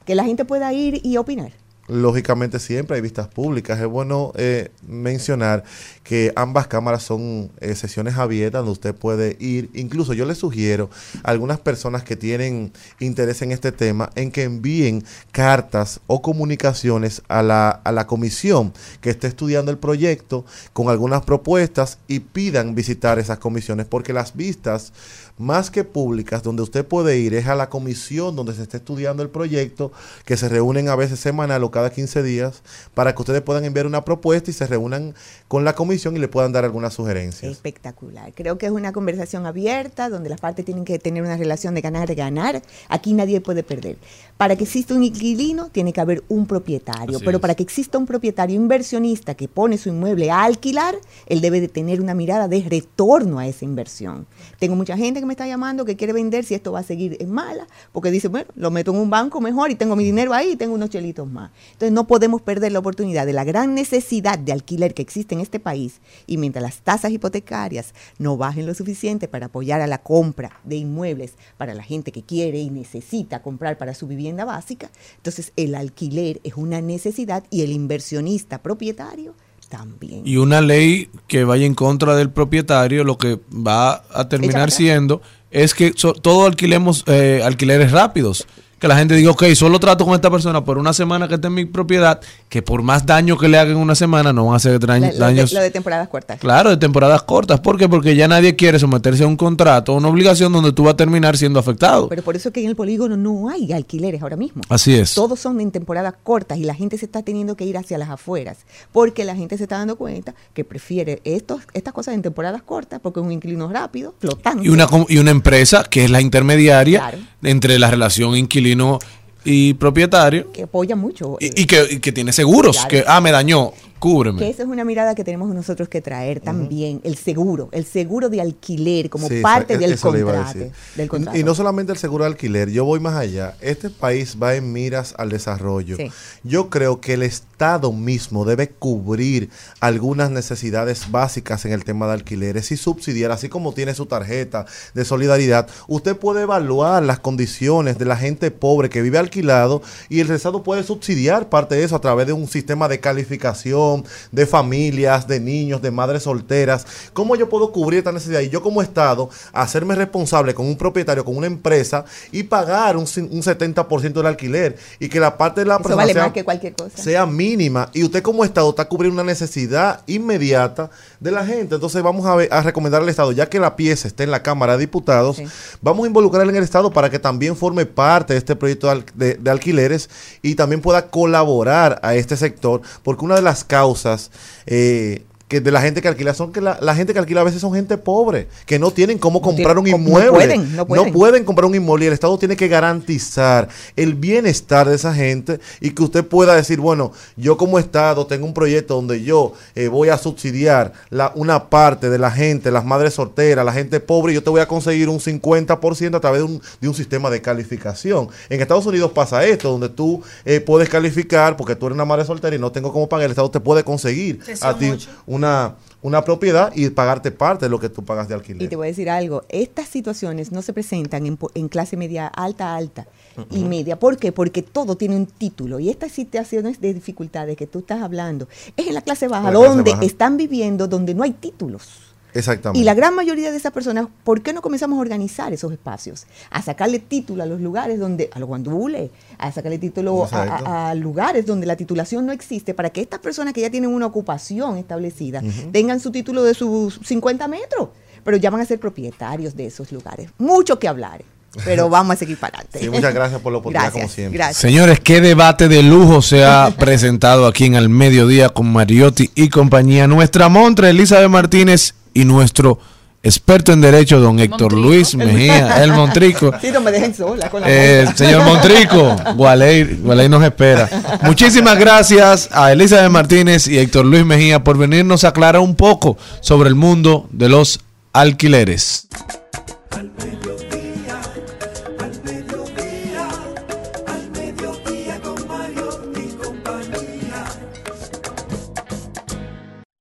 que la gente pueda ir y opinar. Lógicamente siempre hay vistas públicas. Es bueno eh, mencionar que ambas cámaras son eh, sesiones abiertas donde usted puede ir. Incluso yo le sugiero a algunas personas que tienen interés en este tema en que envíen cartas o comunicaciones a la, a la comisión que esté estudiando el proyecto con algunas propuestas y pidan visitar esas comisiones porque las vistas más que públicas, donde usted puede ir es a la comisión donde se está estudiando el proyecto, que se reúnen a veces semanal o cada 15 días, para que ustedes puedan enviar una propuesta y se reúnan con la comisión y le puedan dar algunas sugerencias. Espectacular. Creo que es una conversación abierta donde las partes tienen que tener una relación de ganar-ganar. Aquí nadie puede perder. Para que exista un inquilino, tiene que haber un propietario. Así pero es. para que exista un propietario inversionista que pone su inmueble a alquilar, él debe de tener una mirada de retorno a esa inversión. Tengo mucha gente que me está llamando que quiere vender si esto va a seguir en mala, porque dice, bueno, lo meto en un banco mejor y tengo mi dinero ahí y tengo unos chelitos más. Entonces no podemos perder la oportunidad de la gran necesidad de alquiler que existe en este país y mientras las tasas hipotecarias no bajen lo suficiente para apoyar a la compra de inmuebles para la gente que quiere y necesita comprar para su vivienda básica, entonces el alquiler es una necesidad y el inversionista propietario también. Y una ley que vaya en contra del propietario, lo que va a terminar siendo es que so- todo alquilemos eh, alquileres rápidos. Que la gente diga, ok, solo trato con esta persona por una semana que esté en mi propiedad, que por más daño que le hagan en una semana no van a hacer daño- La- lo, de, daños. lo de temporadas cortas. Claro, de temporadas cortas. ¿Por qué? Porque ya nadie quiere someterse a un contrato, a una obligación donde tú vas a terminar siendo afectado. Pero por eso que en el polígono no hay alquileres ahora mismo. Así es. Todos son en temporadas cortas y la gente se está teniendo que ir hacia las afueras porque la gente se está dando cuenta que prefiere estos, estas cosas en temporadas cortas porque es un inquilino rápido, flotante. Y una, y una empresa que es la intermediaria Claro. entre la relación inquilino you know y propietario que apoya mucho. eh, y, y que, y que tiene seguros. Claro. Que, ah, me dañó, cúbreme. Que esa es una mirada que tenemos nosotros que traer también, el seguro, el seguro de alquiler como Sí, parte eso- del contrato. del Y- contrato. Y no solamente el seguro de alquiler, yo voy más allá. Este país va en miras al desarrollo. Sí. Yo creo que el Estado mismo debe cubrir algunas necesidades básicas en el tema de alquileres y subsidiar, así como tiene su tarjeta de solidaridad. Usted puede evaluar las condiciones de la gente pobre que vive alquilado y el Estado puede subsidiar parte de eso a través de un sistema de calificación de familias, de niños, de madres solteras. ¿Cómo yo puedo cubrir esta necesidad? Y yo como Estado hacerme responsable con un propietario, con una empresa y pagar un, cin- un 70% del alquiler y que la parte de la persona vale sea- más que cualquier cosa. sea mínima y usted como Estado está cubriendo una necesidad inmediata de la gente. Entonces vamos a, ver- a recomendar al Estado, ya que la pieza está en la Cámara de Diputados, vamos a involucrarle en el Estado para que también forme parte de este proyecto de, de- alquileres y también pueda colaborar a este sector, porque una de las causas... eh, que de la gente que alquila son que la, la gente que alquila a veces son gente pobre, que no tienen cómo comprar un tienen- no inmueble. pueden, no pueden. pueden comprar un inmueble y el Estado tiene que garantizar el bienestar de esa gente y que usted pueda decir, bueno, yo como Estado tengo un proyecto donde yo eh, voy a subsidiar la, una parte de la gente, las madres solteras, la gente pobre, y yo te voy a conseguir un 50% a través de un, de un sistema de calificación. En Estados Unidos pasa esto, donde tú eh, puedes calificar porque tú eres una madre soltera y no tengo cómo pagar, el Estado te puede conseguir a ti muchos. Una, una propiedad y pagarte parte de lo que tú pagas de alquiler. Y te voy a decir algo, estas situaciones no se presentan en, en clase media alta, alta y media. ¿Por qué? Porque todo tiene un título y estas situaciones de dificultades que tú estás hablando es en la clase baja, La clase donde baja. están viviendo, donde no hay títulos. Exactamente. Y la gran mayoría de esas personas, ¿por qué no comenzamos a organizar esos espacios? A sacarle título a los lugares donde, a los guandules, a sacarle título a, Exacto. a- a lugares donde la titulación no existe, para que estas personas que ya tienen una ocupación establecida tengan su título de sus 50 metros, pero ya van a ser propietarios de esos lugares. Mucho que hablar, pero vamos a seguir para adelante. Sí, muchas gracias por la oportunidad, Gracias, como siempre. gracias. Señores, qué debate de lujo se ha presentado aquí en Al Mediodía con Mariotti y compañía. Nuestra montra, Elizabeth Martínez, y nuestro experto en Derecho, don Héctor Luis Mejía, el Montrico. Sí, no me dejen sola con la Eh, señor Montrico, Gualey, Gualey nos espera. Muchísimas gracias a Elizabeth Martínez y Héctor Luis Mejía por venirnos a aclarar un poco sobre el mundo de los alquileres.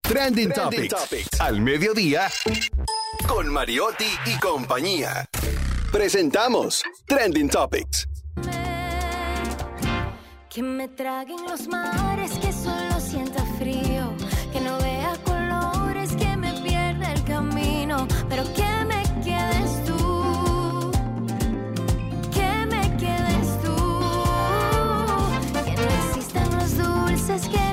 Trending, Topics. Al mediodía con Mariotti y compañía. Presentamos Trending Topics. Que me traguen los mares, que solo sienta frío, que no vea colores, que me pierda el camino, pero que me quedes tú, que me quedes tú, que no existan los dulces, que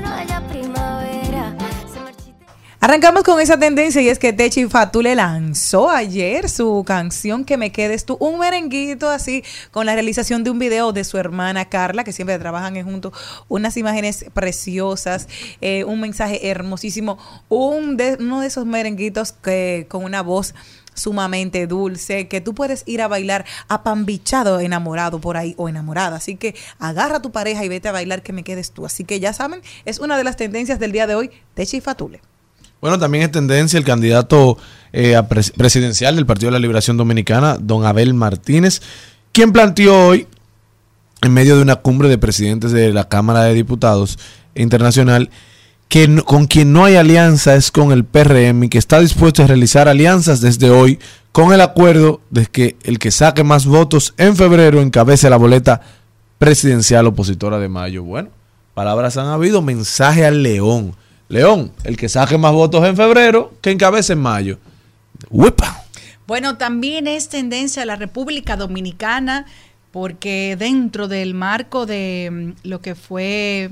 Arrancamos con esa tendencia y es que Techi Fatule lanzó ayer su canción Que me quedes tú, un merenguito así con la realización de un video de su hermana Carla, que siempre trabajan juntos, unas imágenes preciosas, eh, un mensaje hermosísimo, un de, uno de esos merenguitos que con una voz sumamente dulce, que tú puedes ir a bailar apambichado, enamorado por ahí o enamorada. Así que agarra a tu pareja y vete a bailar que me quedes tú. Así que ya saben, es una de las tendencias del día de hoy, Techi Fatule. Bueno, también es tendencia el candidato eh, a pres- presidencial del Partido de la Liberación Dominicana, don Abel Martínez, quien planteó hoy, en medio de una cumbre de presidentes de la Cámara de Diputados Internacional, que no- con quien no hay alianza es con el PRM y que está dispuesto a realizar alianzas desde hoy con el acuerdo de que el que saque más votos en febrero encabece la boleta presidencial opositora de mayo. Bueno, palabras han habido, mensaje al León. León, el que saque más votos en febrero, que encabece en mayo. ¡Uepa! Bueno, también es tendencia a la República Dominicana porque dentro del marco de mm, lo que fue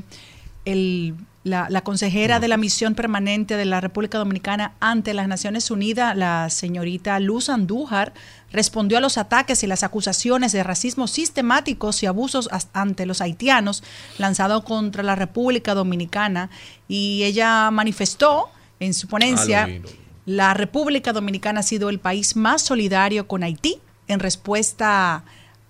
el- la, la consejera de la misión permanente de la República Dominicana ante las Naciones Unidas, la señorita Luz Andújar, respondió a los ataques y las acusaciones de racismo sistemáticos y abusos ante los haitianos lanzados contra la República Dominicana y ella manifestó en su ponencia Ah, la República Dominicana ha sido el país más solidario con Haití en respuesta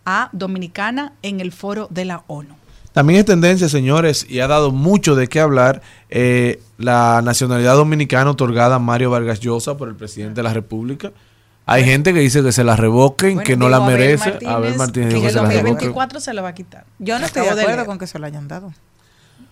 a Dominicana en el foro de la ONU. También es tendencia, señores, y ha dado mucho de qué hablar eh, la nacionalidad dominicana otorgada a Mario Vargas Llosa por el presidente de la República. Hay gente que dice que se la revoquen, que no la merece. Martínez, Abel Martínez que dijo en que el se la revoquen. 2024 se la va a quitar. Yo no estoy de acuerdo con que se lo hayan dado.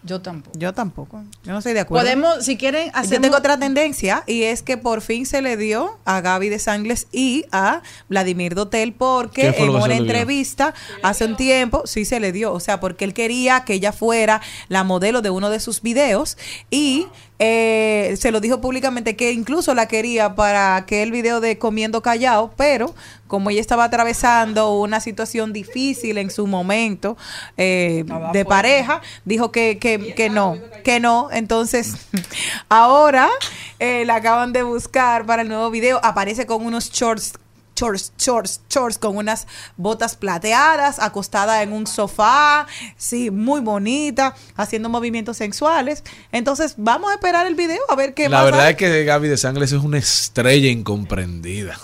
Yo tampoco. Yo tampoco. Yo no estoy de acuerdo. Podemos, si quieren, Yo hacemos... tengo otra tendencia y es que por fin se le dio a Gaby de Sangles y a Vladimir Dotel porque ¿Qué fue en una entrevista hace un tiempo sí se le dio, o sea, porque él quería que ella fuera la modelo de uno de sus videos y eh, se lo dijo públicamente que incluso la quería para aquel video de comiendo callado, pero como ella estaba atravesando una situación difícil en su momento eh, de pareja, dijo que, que, que no, que no. Entonces, ahora eh, la acaban de buscar para el nuevo video. Aparece con unos shorts. Shorts, shorts, shorts con unas botas plateadas, acostada en un sofá, sí, muy bonita, haciendo movimientos sensuales. Entonces, vamos a esperar el video a ver qué La pasa. verdad es que Gaby de Sangles es una estrella incomprendida.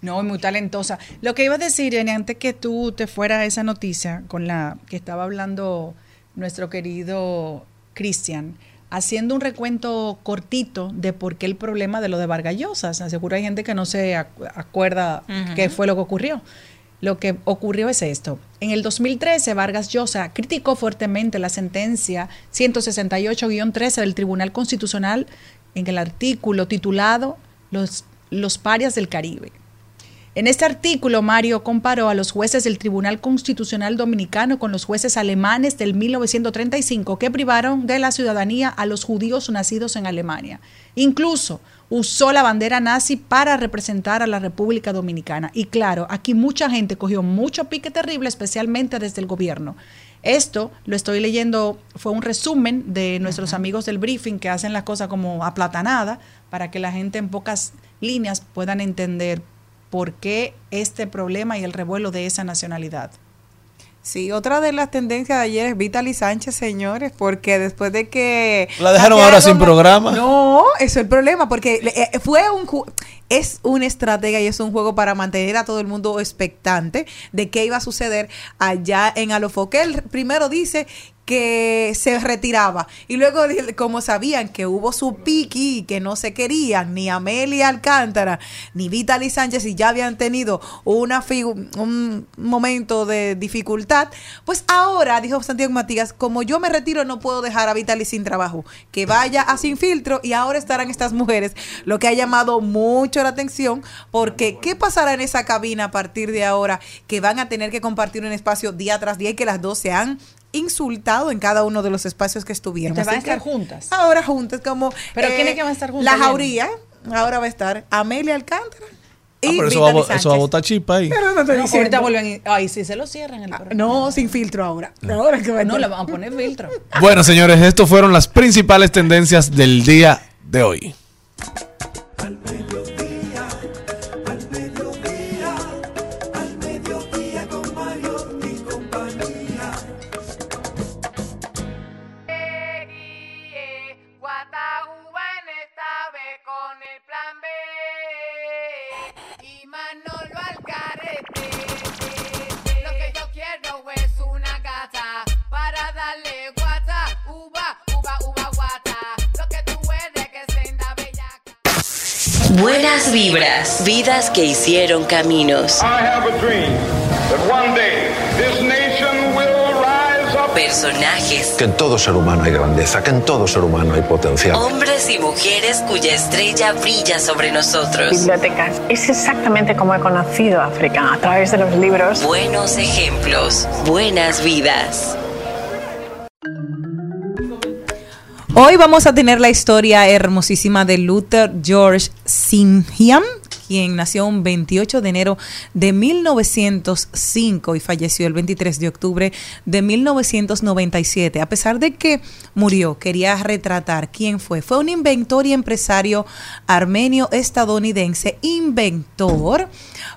No, muy talentosa. Lo que iba a decir, antes que tú te fuera a esa noticia con la que estaba hablando nuestro querido Cristian, haciendo un recuento cortito de por qué el problema de lo de Vargas Llosa. O sea, Seguro hay gente que no se acu- acuerda qué fue lo que ocurrió. Lo que ocurrió es esto. En el 2013, Vargas Llosa criticó fuertemente la sentencia 168-13 del Tribunal Constitucional en el artículo titulado Los, los parias del Caribe. En este artículo, Mario comparó a los jueces del Tribunal Constitucional Dominicano con los jueces alemanes del 1935 que privaron de la ciudadanía a los judíos nacidos en Alemania. Incluso usó la bandera nazi para representar a la República Dominicana. Y claro, aquí mucha gente cogió mucho pique terrible, especialmente desde el gobierno. Esto lo estoy leyendo, fue un resumen de nuestros amigos del briefing que hacen las cosas como aplatanada para que la gente en pocas líneas puedan entender por qué este problema y el revuelo de esa nacionalidad. Sí, otra de las tendencias de ayer es Vitaly Sánchez, señores, porque después de que... La dejaron ahora sin programa. No, eso es el problema, porque eh, fue un... Es una estrategia y es un juego para mantener a todo el mundo expectante de qué iba a suceder allá en Alofoque. Él primero dice que se retiraba y luego como sabían que hubo su piqui y que no se querían ni Amelia Alcántara ni Vitaly Sánchez y ya habían tenido una un momento de dificultad pues ahora dijo Santiago Matías como yo me retiro no puedo dejar a Vitaly sin trabajo que vaya a sin filtro y ahora estarán estas mujeres lo que ha llamado mucho la atención porque qué pasará en esa cabina a partir de ahora que van a tener que compartir un espacio día tras día y que las dos se han insultado en cada uno de los espacios que estuvieron. Entonces van a estar juntas. Ahora juntas, como. eh, ¿Pero quiénes que van a estar juntas, La jauría. Ahora va a estar Amelia Alcántara. Ah, Y pero eso va, eso va a botar chispa ahí. Pero no ahorita vuelven y, ay, sí, se lo cierran el programa. No, sin filtro ahora. Ahora que va a No, le van a poner filtro. Bueno, señores, estas fueron las principales tendencias del día de hoy. Buenas vibras, vidas que hicieron caminos. Personajes, Que en todo ser humano hay grandeza, que en todo ser humano hay potencial. hombres y mujeres cuya estrella brilla sobre nosotros. Bibliotecas. Es exactamente como he conocido África, a través de los libros. Buenos ejemplos, buenas vidas. Hoy vamos a tener la historia hermosísima de Luther George Sinhiam, quien nació un 28 de enero de 1905 y falleció el 23 de octubre de 1997. A pesar de que murió, quería retratar quién fue. Fue un inventor y empresario armenio estadounidense, inventor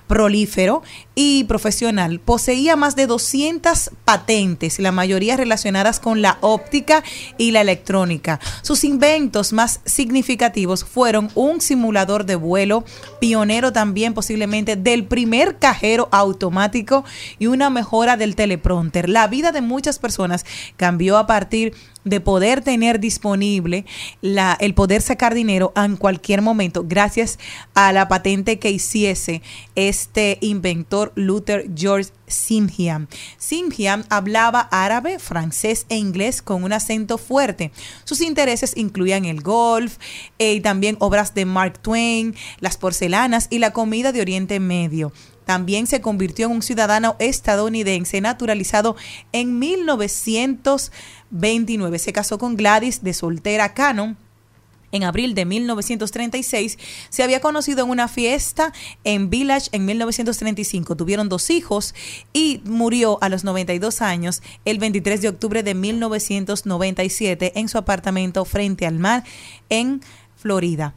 prolífero y profesional. Poseía más de 200 patentes, la mayoría relacionadas con la óptica y la electrónica. Sus inventos más significativos fueron un simulador de vuelo, pionero también posiblemente del primer cajero automático y una mejora del teleprompter. La vida de muchas personas cambió a partir de poder tener disponible la, el poder sacar dinero en cualquier momento gracias a la patente que hiciese este inventor Luther George Simhiam. Simhiam hablaba árabe, francés e inglés con un acento fuerte. Sus intereses incluían el golf eh, y también obras de Mark Twain, las porcelanas y la comida de Oriente Medio. También se convirtió en un ciudadano estadounidense naturalizado en 1929. Se casó con Gladys de soltera Cannon. En abril de 1936 se había conocido en una fiesta en Village en 1935. Tuvieron dos hijos y murió a los 92 años el 23 de octubre de 1997 en su apartamento frente al mar en Florida.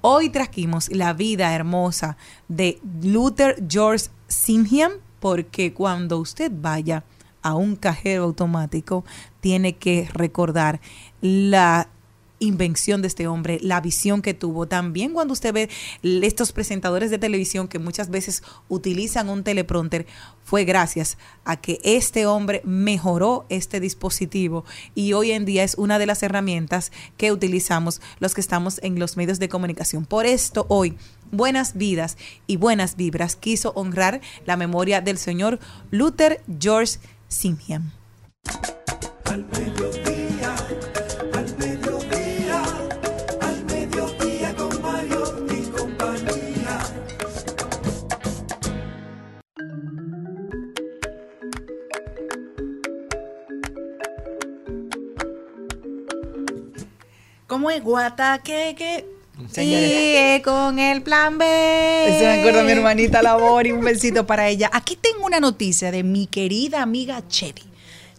Hoy trajimos la vida hermosa de Luther George Simhiam porque cuando usted vaya a un cajero automático tiene que recordar la invención de este hombre, la visión que tuvo. También cuando usted ve estos presentadores de televisión que muchas veces utilizan un teleprompter, fue gracias a que este hombre mejoró este dispositivo y hoy en día es una de las herramientas que utilizamos los que estamos en los medios de comunicación. Por esto hoy Buenas Vidas y Buenas Vibras quiso honrar la memoria del señor Luther George Simhiam. Al mediodía, al mediodía, al mediodía con Mario y compañía. ¿Cómo es guata? ¿Qué? ¿Qué? Sigue con el plan B. Se me acuerda mi hermanita Labor y un besito para ella. Aquí tengo una noticia de mi querida amiga Chedi.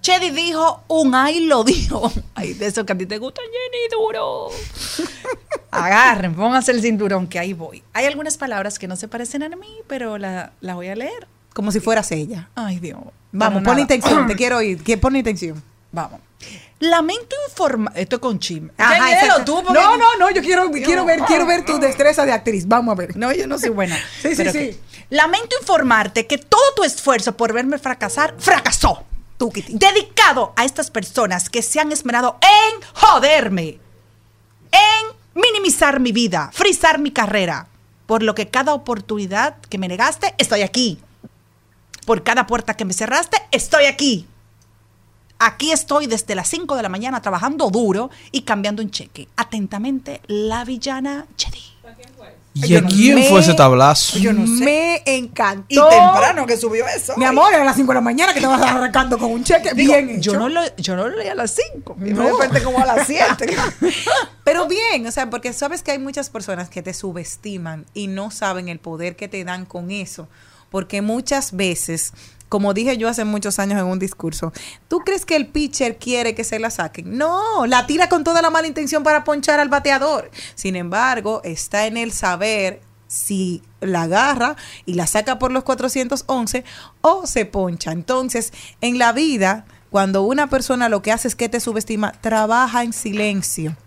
Chedi dijo un ay lo dijo. Ay, de eso que a ti te gusta, Jenny, duro. Agarren, pónganse el cinturón que ahí voy. Hay algunas palabras que no se parecen a mí, pero la, la voy a leer. Como si fueras ella. Ay, Dios. Vamos, pon intención, te quiero oír. ¿Qué pone intención? Vamos. Lamento informar. Esto es con Chim. Ajá, tú, porque- No, no, no, yo quiero, quiero ver, quiero ver tu destreza de actriz. Vamos a ver. No, yo no soy buena. Sí, sí, sí. Lamento informarte que todo tu esfuerzo por verme fracasar fracasó. Dedicado a estas personas que se han esmerado en joderme, en minimizar mi vida, frizar mi carrera. Por lo que cada oportunidad que me negaste, estoy aquí. Por cada puerta que me cerraste, estoy aquí. Aquí estoy desde las 5 de la mañana trabajando duro y cambiando un cheque. Atentamente, la villana Chedi. ¿Y a quién me- fue ese tablazo? Yo no sé. Me encantó. Y temprano que subió eso. Mi amor, a las 5 de la mañana que te vas arrancando con un cheque Digo, bien hecho. yo no lo, yo no lo leí a las 5. No. No. Me desperté como a las 7. Pero bien, o sea, porque sabes que hay muchas personas que te subestiman y no saben el poder que te dan con eso. Porque muchas veces, como dije yo hace muchos años en un discurso, ¿tú crees que el pitcher quiere que se la saquen? No, la tira con toda la mala intención para ponchar al bateador. Sin embargo, está en el saber si la agarra y la saca por los 411 o se poncha. Entonces, en la vida, cuando una persona lo que hace es que te subestima, trabaja en silencio.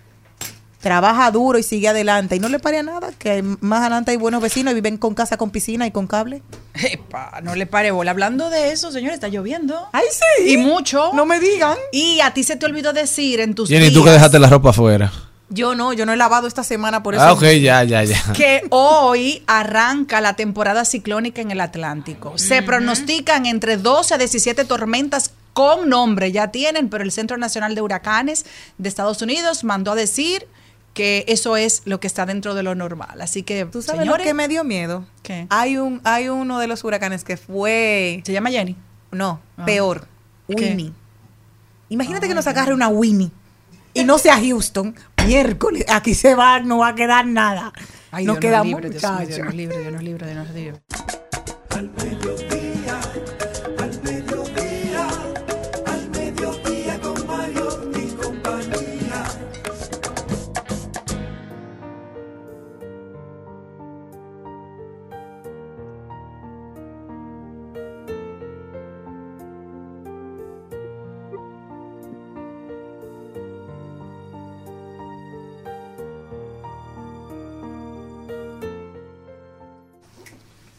Trabaja duro y sigue adelante. Y no le pare a nada, que más adelante hay buenos vecinos y viven con casa con piscina y con cable. Epa, no le pare bola. Hablando de eso, señor, está lloviendo. ¡Ay, sí! Y mucho. No me digan. Y a ti se te olvidó decir en tus Jenny, tú que días dejaste la ropa afuera. Yo no, yo no he lavado esta semana por eso. Ah, ok, ya, ya, ya. que hoy arranca la temporada ciclónica en el Atlántico. Se pronostican entre 12 a 17 tormentas con nombre, ya tienen, pero el Centro Nacional de Huracanes de Estados Unidos mandó a decir que eso es lo que está dentro de lo normal. Así que, ¿Tú sabes señores, lo que me dio miedo? ¿Qué? Hay un, hay uno de los huracanes que fue. ¿Se llama Jenny? No, Ah. peor. ¿Qué? Winnie. Imagínate que nos agarre una Winnie y no sea Houston. Miércoles, aquí se va, no va a quedar nada. Ay, nos Dios quedamos, Dios muchachos. Dios nos libre, Dios nos libre, Dios nos libre.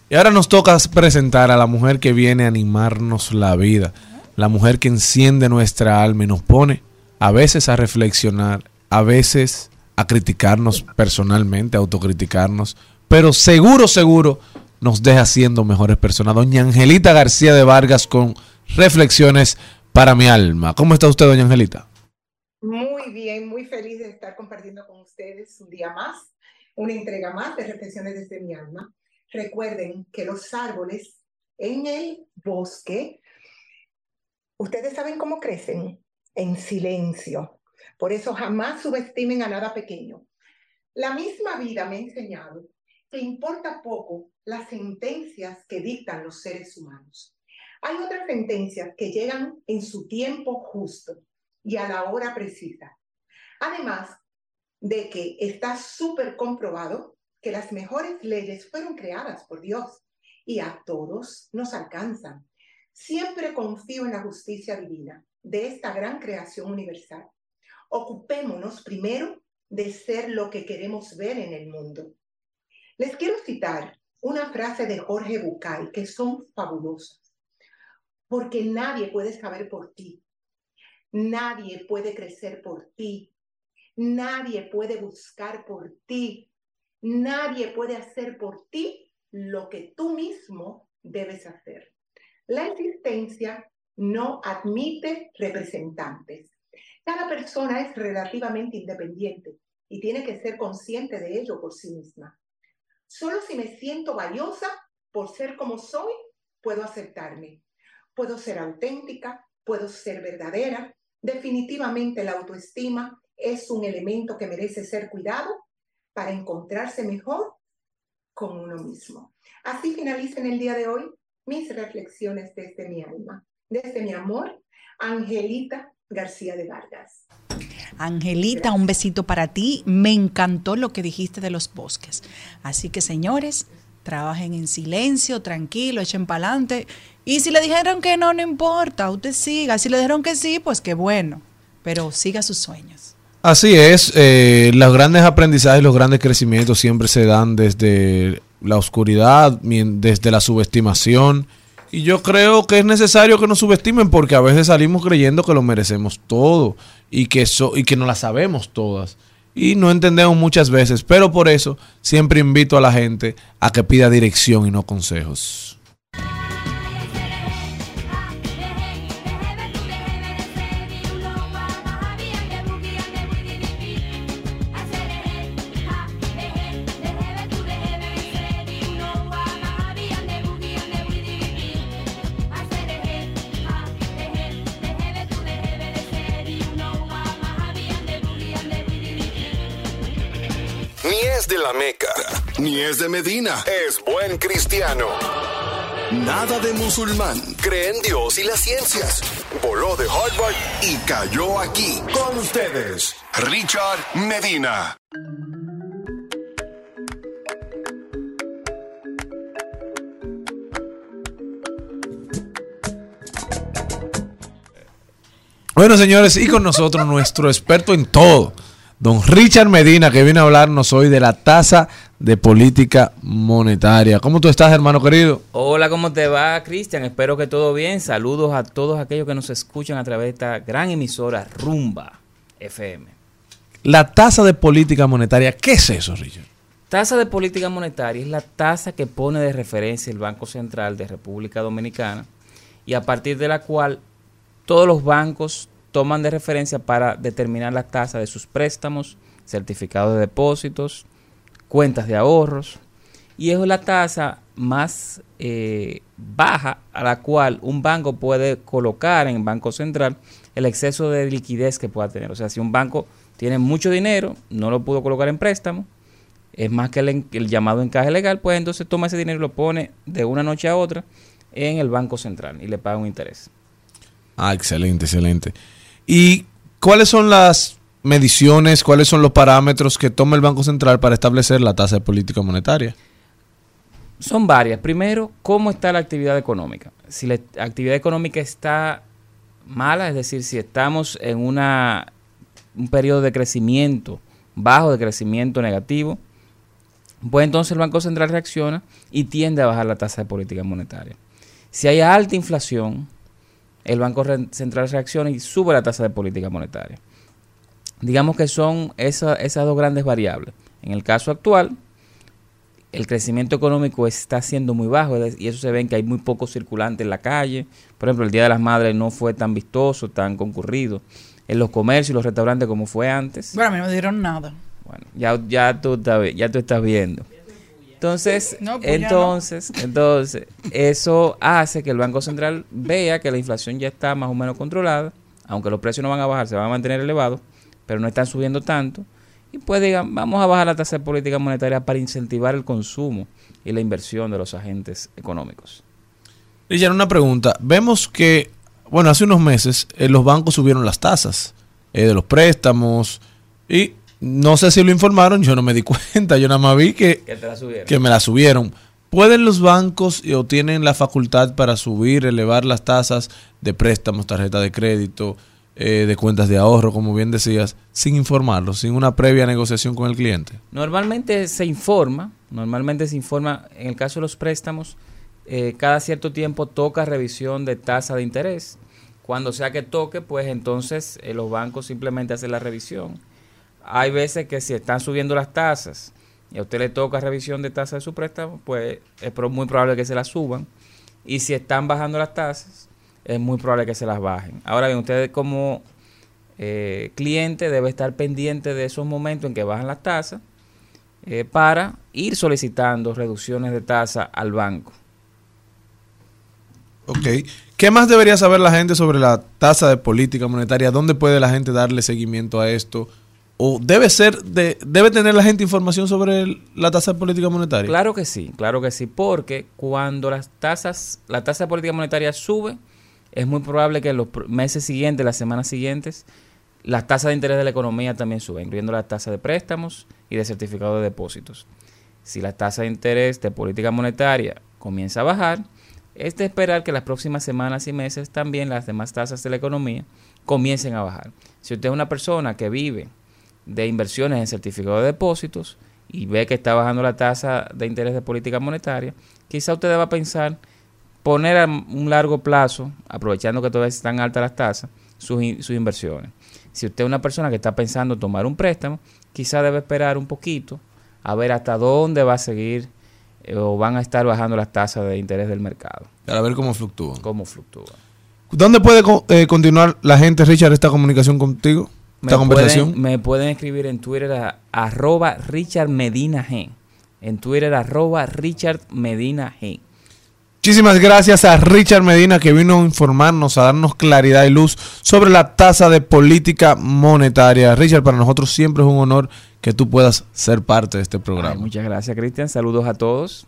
Y ahora nos toca presentar a la mujer que viene a animarnos la vida. La mujer que enciende nuestra alma y nos pone a veces a reflexionar, a veces a criticarnos personalmente, a autocriticarnos, pero seguro, seguro nos deja siendo mejores personas. Doña Angelita García de Vargas con reflexiones para mi alma. ¿Cómo está usted, doña Angelita? Muy bien, muy feliz de estar compartiendo con ustedes un día más, una entrega más de reflexiones desde mi alma. Recuerden que los árboles en el bosque, ustedes saben cómo crecen, en silencio. Por eso jamás subestimen a nada pequeño. La misma vida me ha enseñado que importa poco las sentencias que dictan los seres humanos. Hay otras sentencias que llegan en su tiempo justo y a la hora precisa. Además de que está súper comprobado que las mejores leyes fueron creadas por Dios y a todos nos alcanzan. Siempre confío en la justicia divina de esta gran creación universal. Ocupémonos primero de ser lo que queremos ver en el mundo. Les quiero citar una frase de Jorge Bucay que son fabulosas. Porque nadie puede saber por ti. Nadie puede crecer por ti. Nadie puede buscar por ti. Nadie puede hacer por ti lo que tú mismo debes hacer. La existencia no admite representantes. Cada persona es relativamente independiente y tiene que ser consciente de ello por sí misma. Solo si me siento valiosa por ser como soy, puedo aceptarme. Puedo ser auténtica, puedo ser verdadera. Definitivamente la autoestima es un elemento que merece ser cuidado para encontrarse mejor con uno mismo. Así finaliza en el día de hoy mis reflexiones desde mi alma, desde mi amor, Angelita García de Vargas. Angelita, un besito para ti. Me encantó lo que dijiste de los bosques. Así que, señores, trabajen en silencio, tranquilo, echen para adelante. Y si le dijeron que no, no importa, usted siga. Si le dijeron que sí, pues qué bueno. Pero siga sus sueños. Así es, eh, los grandes aprendizajes, los grandes crecimientos siempre se dan desde la oscuridad, desde la subestimación. Y yo creo que es necesario que nos subestimen porque a veces salimos creyendo que lo merecemos todo y que, so- y que no la sabemos todas. Y no entendemos muchas veces, pero por eso siempre invito a la gente a que pida dirección y no consejos. La Meca, ni es de Medina. Es buen cristiano. Nada de musulmán. Cree en Dios y las ciencias. Voló de Harvard y cayó aquí. Con ustedes, Richard Medina. Bueno, señores, y con nosotros nuestro experto en todo, don Richard Medina, que viene a hablarnos hoy de la tasa de política monetaria. ¿Cómo tú estás, hermano querido? Hola, ¿cómo te va, Cristian? Espero que todo bien. Saludos a todos aquellos que nos escuchan a través de esta gran emisora Rumba FM. La tasa de política monetaria, ¿qué es eso, Richard? Tasa de política monetaria es la tasa que pone de referencia el Banco Central de República Dominicana y a partir de la cual todos los bancos toman de referencia para determinar la tasa de sus préstamos, certificados de depósitos, cuentas de ahorros y es la tasa más eh, baja a la cual un banco puede colocar en el Banco Central el exceso de liquidez que pueda tener. O sea, si un banco tiene mucho dinero, no lo pudo colocar en préstamo, es más que el, el llamado encaje legal, pues entonces toma ese dinero y lo pone de una noche a otra en el Banco Central y le paga un interés. Ah, excelente, excelente. ¿Y cuáles son las mediciones, cuáles son los parámetros que toma el Banco Central para establecer la tasa de política monetaria? Son varias. Primero, ¿cómo está la actividad económica? Si la actividad económica está mala, es decir, si estamos en una, un periodo de crecimiento bajo, de crecimiento negativo, pues entonces el Banco Central reacciona y tiende a bajar la tasa de política monetaria. Si hay alta inflación, el Banco Central reacciona y sube la tasa de política monetaria. Digamos que son esa- esas dos grandes variables. En el caso actual, el crecimiento económico está siendo muy bajo y eso se ve en que hay muy poco circulante en la calle. Por ejemplo, el Día de las Madres no fue tan vistoso, tan concurrido en los comercios y los restaurantes como fue antes. Bueno, a mí no me dieron nada. Bueno, ya, ya, tú, estás ya tú estás viendo. Entonces, No, pues no. entonces, entonces, eso hace que el Banco Central vea que la inflación ya está más o menos controlada, aunque los precios no van a bajar, se van a mantener elevados, pero no están subiendo tanto. Y pues digan, vamos a bajar la tasa de política monetaria para incentivar el consumo y la inversión de los agentes económicos. Richard, una pregunta. Vemos que, bueno, hace unos meses eh, los bancos subieron las tasas eh, de los préstamos y no sé si lo informaron, yo no me di cuenta, yo nada más vi que, Que te la subieron. que me la subieron. ¿Pueden los bancos o tienen la facultad para subir, elevar las tasas de préstamos, tarjeta de crédito, eh, de cuentas de ahorro, como bien decías, sin informarlo, sin una previa negociación con el cliente? Normalmente se informa, normalmente se informa, en el caso de los préstamos, eh, cada cierto tiempo toca revisión de tasa de interés. Cuando sea que toque, pues entonces eh, los bancos simplemente hacen la revisión. Hay veces que si están subiendo las tasas y a usted le toca revisión de tasa de su préstamo, pues es muy probable que se las suban. Y si están bajando las tasas, es muy probable que se las bajen. Ahora bien, usted como eh, cliente debe estar pendiente de esos momentos en que bajan las tasas eh, para ir solicitando reducciones de tasa al banco. Ok. ¿Qué más debería saber la gente sobre la tasa de política monetaria? ¿Dónde puede la gente darle seguimiento a esto? ¿O debe ser de, debe tener la gente información sobre la tasa de política monetaria? Claro que sí, claro que sí, porque cuando las tasas, la tasa de política monetaria sube, es muy probable que en los meses siguientes, las semanas siguientes, las tasas de interés de la economía también suben, incluyendo las tasas de préstamos y de certificados de depósitos. Si la tasa de interés de política monetaria comienza a bajar, es de esperar que las próximas semanas y meses también las demás tasas de la economía comiencen a bajar. Si usted es una persona que vive de inversiones en certificados de depósitos y ve que está bajando la tasa de interés de política monetaria, quizá usted deba pensar poner a un largo plazo, aprovechando que todavía están altas las tasas, sus, sus inversiones. Si usted es una persona que está pensando tomar un préstamo, quizá debe esperar un poquito a ver hasta dónde va a seguir eh, o van a estar bajando las tasas de interés del mercado. Para ver cómo fluctúan. Cómo fluctúan. ¿Dónde puede eh, continuar la gente, Richard, esta comunicación contigo? Esta conversación. Pueden, me pueden escribir en Twitter a arroba Richard Medina G. En Twitter arroba Richard Medina G. Muchísimas gracias a Richard Medina que vino a informarnos, a darnos claridad y luz sobre la tasa de política monetaria. Richard, para nosotros siempre es un honor que tú puedas ser parte de este programa. Ay, muchas gracias, Cristian. Saludos a todos.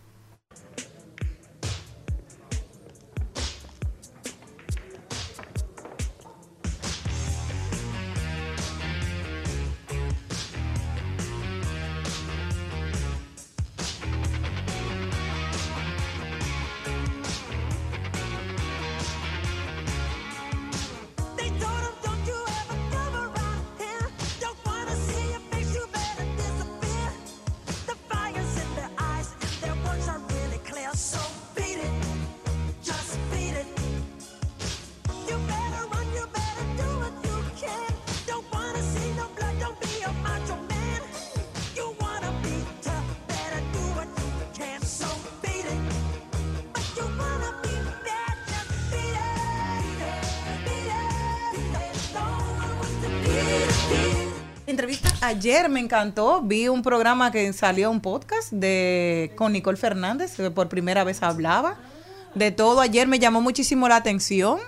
Me encantó. Vi un programa que salió un podcast de con Nicole Fernández, que por primera vez hablaba de todo. Ayer me llamó muchísimo la atención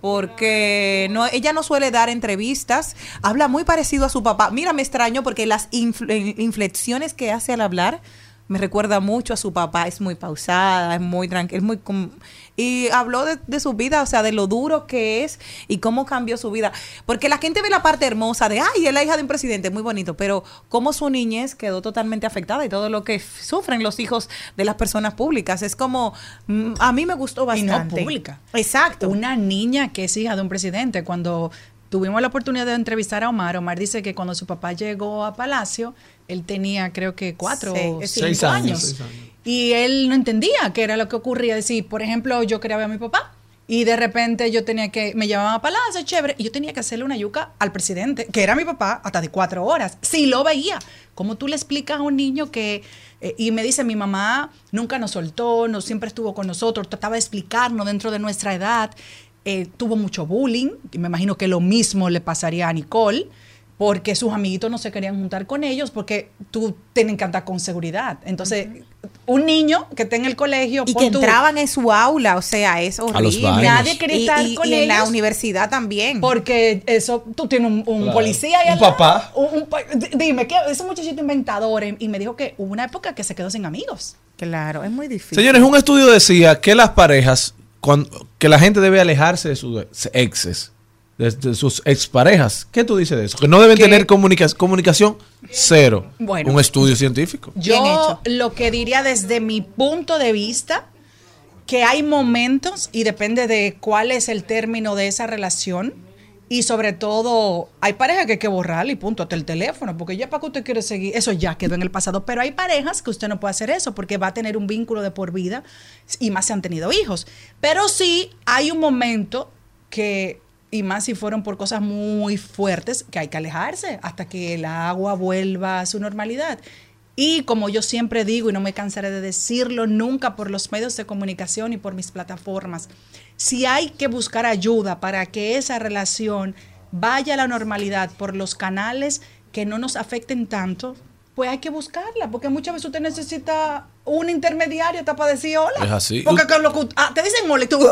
porque no, ella no suele dar entrevistas. Habla muy parecido a su papá. Mira, me extraño porque las infle- inflexiones que hace al hablar me recuerda mucho a su papá. Es muy pausada, es muy tranquila, es muy... com- Y habló de, de su vida, o sea, de lo duro que es y cómo cambió su vida. Porque la gente ve la parte hermosa de, ay, es la hija de un presidente, muy bonito, pero cómo su niñez quedó totalmente afectada y todo lo que sufren los hijos de las personas públicas. Es como, mm, a mí me gustó Y no bastante. pública. Exacto. Una niña que es hija de un presidente. Cuando tuvimos la oportunidad de entrevistar a Omar, Omar dice que cuando su papá llegó a Palacio, él tenía creo que cuatro o cinco seis años. años, seis años. Y él no entendía qué era lo que ocurría. Decir, por ejemplo, yo quería ver a mi papá Y de repente yo tenía que, me llamaban a Palacio, chévere, y yo tenía que hacerle una yuca al presidente, que era mi papá, hasta de cuatro horas. Si lo veía, ¿cómo tú le explicas a un niño que, eh, y me dice, mi mamá nunca nos soltó, no, siempre estuvo con nosotros, trataba de explicarnos dentro de nuestra edad, eh, tuvo mucho bullying, y me imagino que lo mismo le pasaría a Nicole, porque sus amiguitos no se querían juntar con ellos, porque tú tienes que andar con seguridad. Entonces, un niño que está en el colegio... Y que tú- entraban en su aula, o sea, es horrible. Nadie quería Y- estar y- con y en la ellos. universidad también. Porque eso, tú tienes un, un Claro. policía ahí Un papá. un- un dime, ¿qué? ese muchachito inventador eh, y me dijo que hubo una época que se quedó sin amigos. Claro, es muy difícil. Señores, un estudio decía que las parejas, cuan- que la gente debe alejarse de sus exes, de, de sus exparejas. ¿Qué tú dices de eso? Que no deben Que- tener comunica- comunicación cero. Bueno. un estudio científico. Yo lo que diría desde mi punto de vista, que hay momentos, y depende de cuál es el término de esa relación, y sobre todo, hay parejas que hay que borrar y punto, hasta el teléfono, porque ya para que usted quiere seguir, eso ya quedó en el pasado, pero hay parejas que usted no puede hacer eso, porque va a tener un vínculo de por vida, y más si han tenido hijos. Pero sí hay un momento que, y más si fueron por cosas muy fuertes, que hay que alejarse hasta que el agua vuelva a su normalidad. Y como yo siempre digo, y no me cansaré de decirlo nunca por los medios de comunicación y por mis plataformas, si hay que buscar ayuda para que esa relación vaya a la normalidad por los canales que no nos afecten tanto, pues hay que buscarla, porque muchas veces usted necesita un intermediario hasta para decir hola. Es así. Porque que- ah, te dicen hola y tú...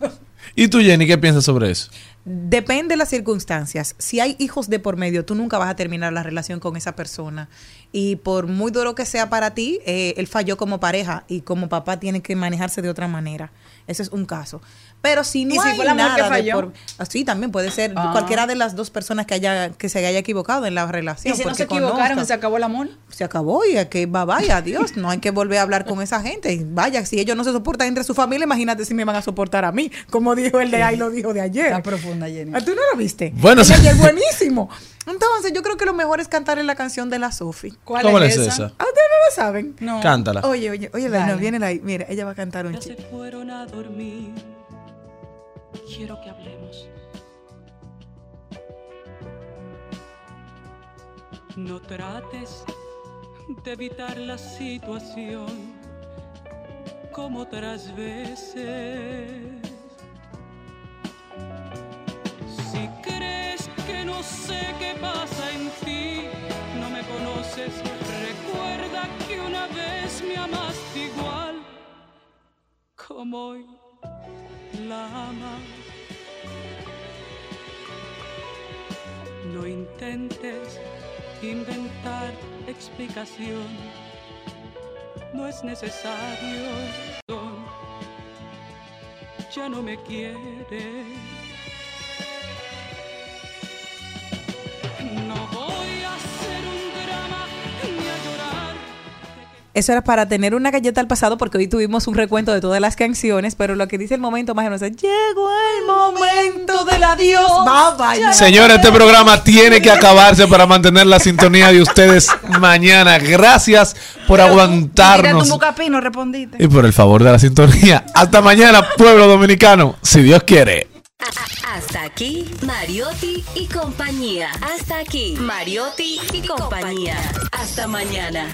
¿Y tú, Jenny, qué piensas sobre eso? Depende de las circunstancias. Si hay hijos de por medio, tú nunca vas a terminar la relación con esa persona. Y por muy duro que sea para ti, eh, él falló como pareja y como papá tiene que manejarse de otra manera. Ese es un caso. Pero si no ¿Y si hay fue la mujer nada que de falló? por- así también puede ser Ah. cualquiera de las dos personas que haya que se haya equivocado en la relación. Y si no se equivocaron conozca- se acabó el amor. se acabó y a que va vaya adiós no hay que volver a hablar con esa gente vaya si ellos no se soportan entre su familia imagínate si me van a soportar a mí como dijo el de ahí lo dijo de ayer Está profunda, Jenny. ¿Ah, tú no lo viste Bueno, El de sí. ayer buenísimo entonces yo creo que lo mejor es cantar en la canción de la Sofi ¿Cuál ¿Cómo es esa? ¿Ah, ustedes no lo saben No. Cántala. oye oye oye la, no, viene la ahí mira ella va a cantar un Ya se chiste fueron a dormir. Quiero que hablemos. No trates de evitar la situación como otras veces. Si crees que no sé qué pasa en ti, no me conoces, recuerda que una vez me amaste igual como hoy la. No intentes inventar explicación, no es necesario. Ya no me quiere. No Eso era para tener una galleta al pasado porque hoy tuvimos un recuento de todas las canciones, pero lo que dice el momento más o menos es, llegó el momento del adiós. Señores, este programa tiene que acabarse para mantener la sintonía de ustedes mañana. Gracias por aguantarnos tu bucapino, respondiste. y por el favor de la sintonía. Hasta mañana, pueblo dominicano, si Dios quiere. Hasta aquí, Mariotti y compañía. Hasta aquí, Mariotti y compañía. Hasta mañana.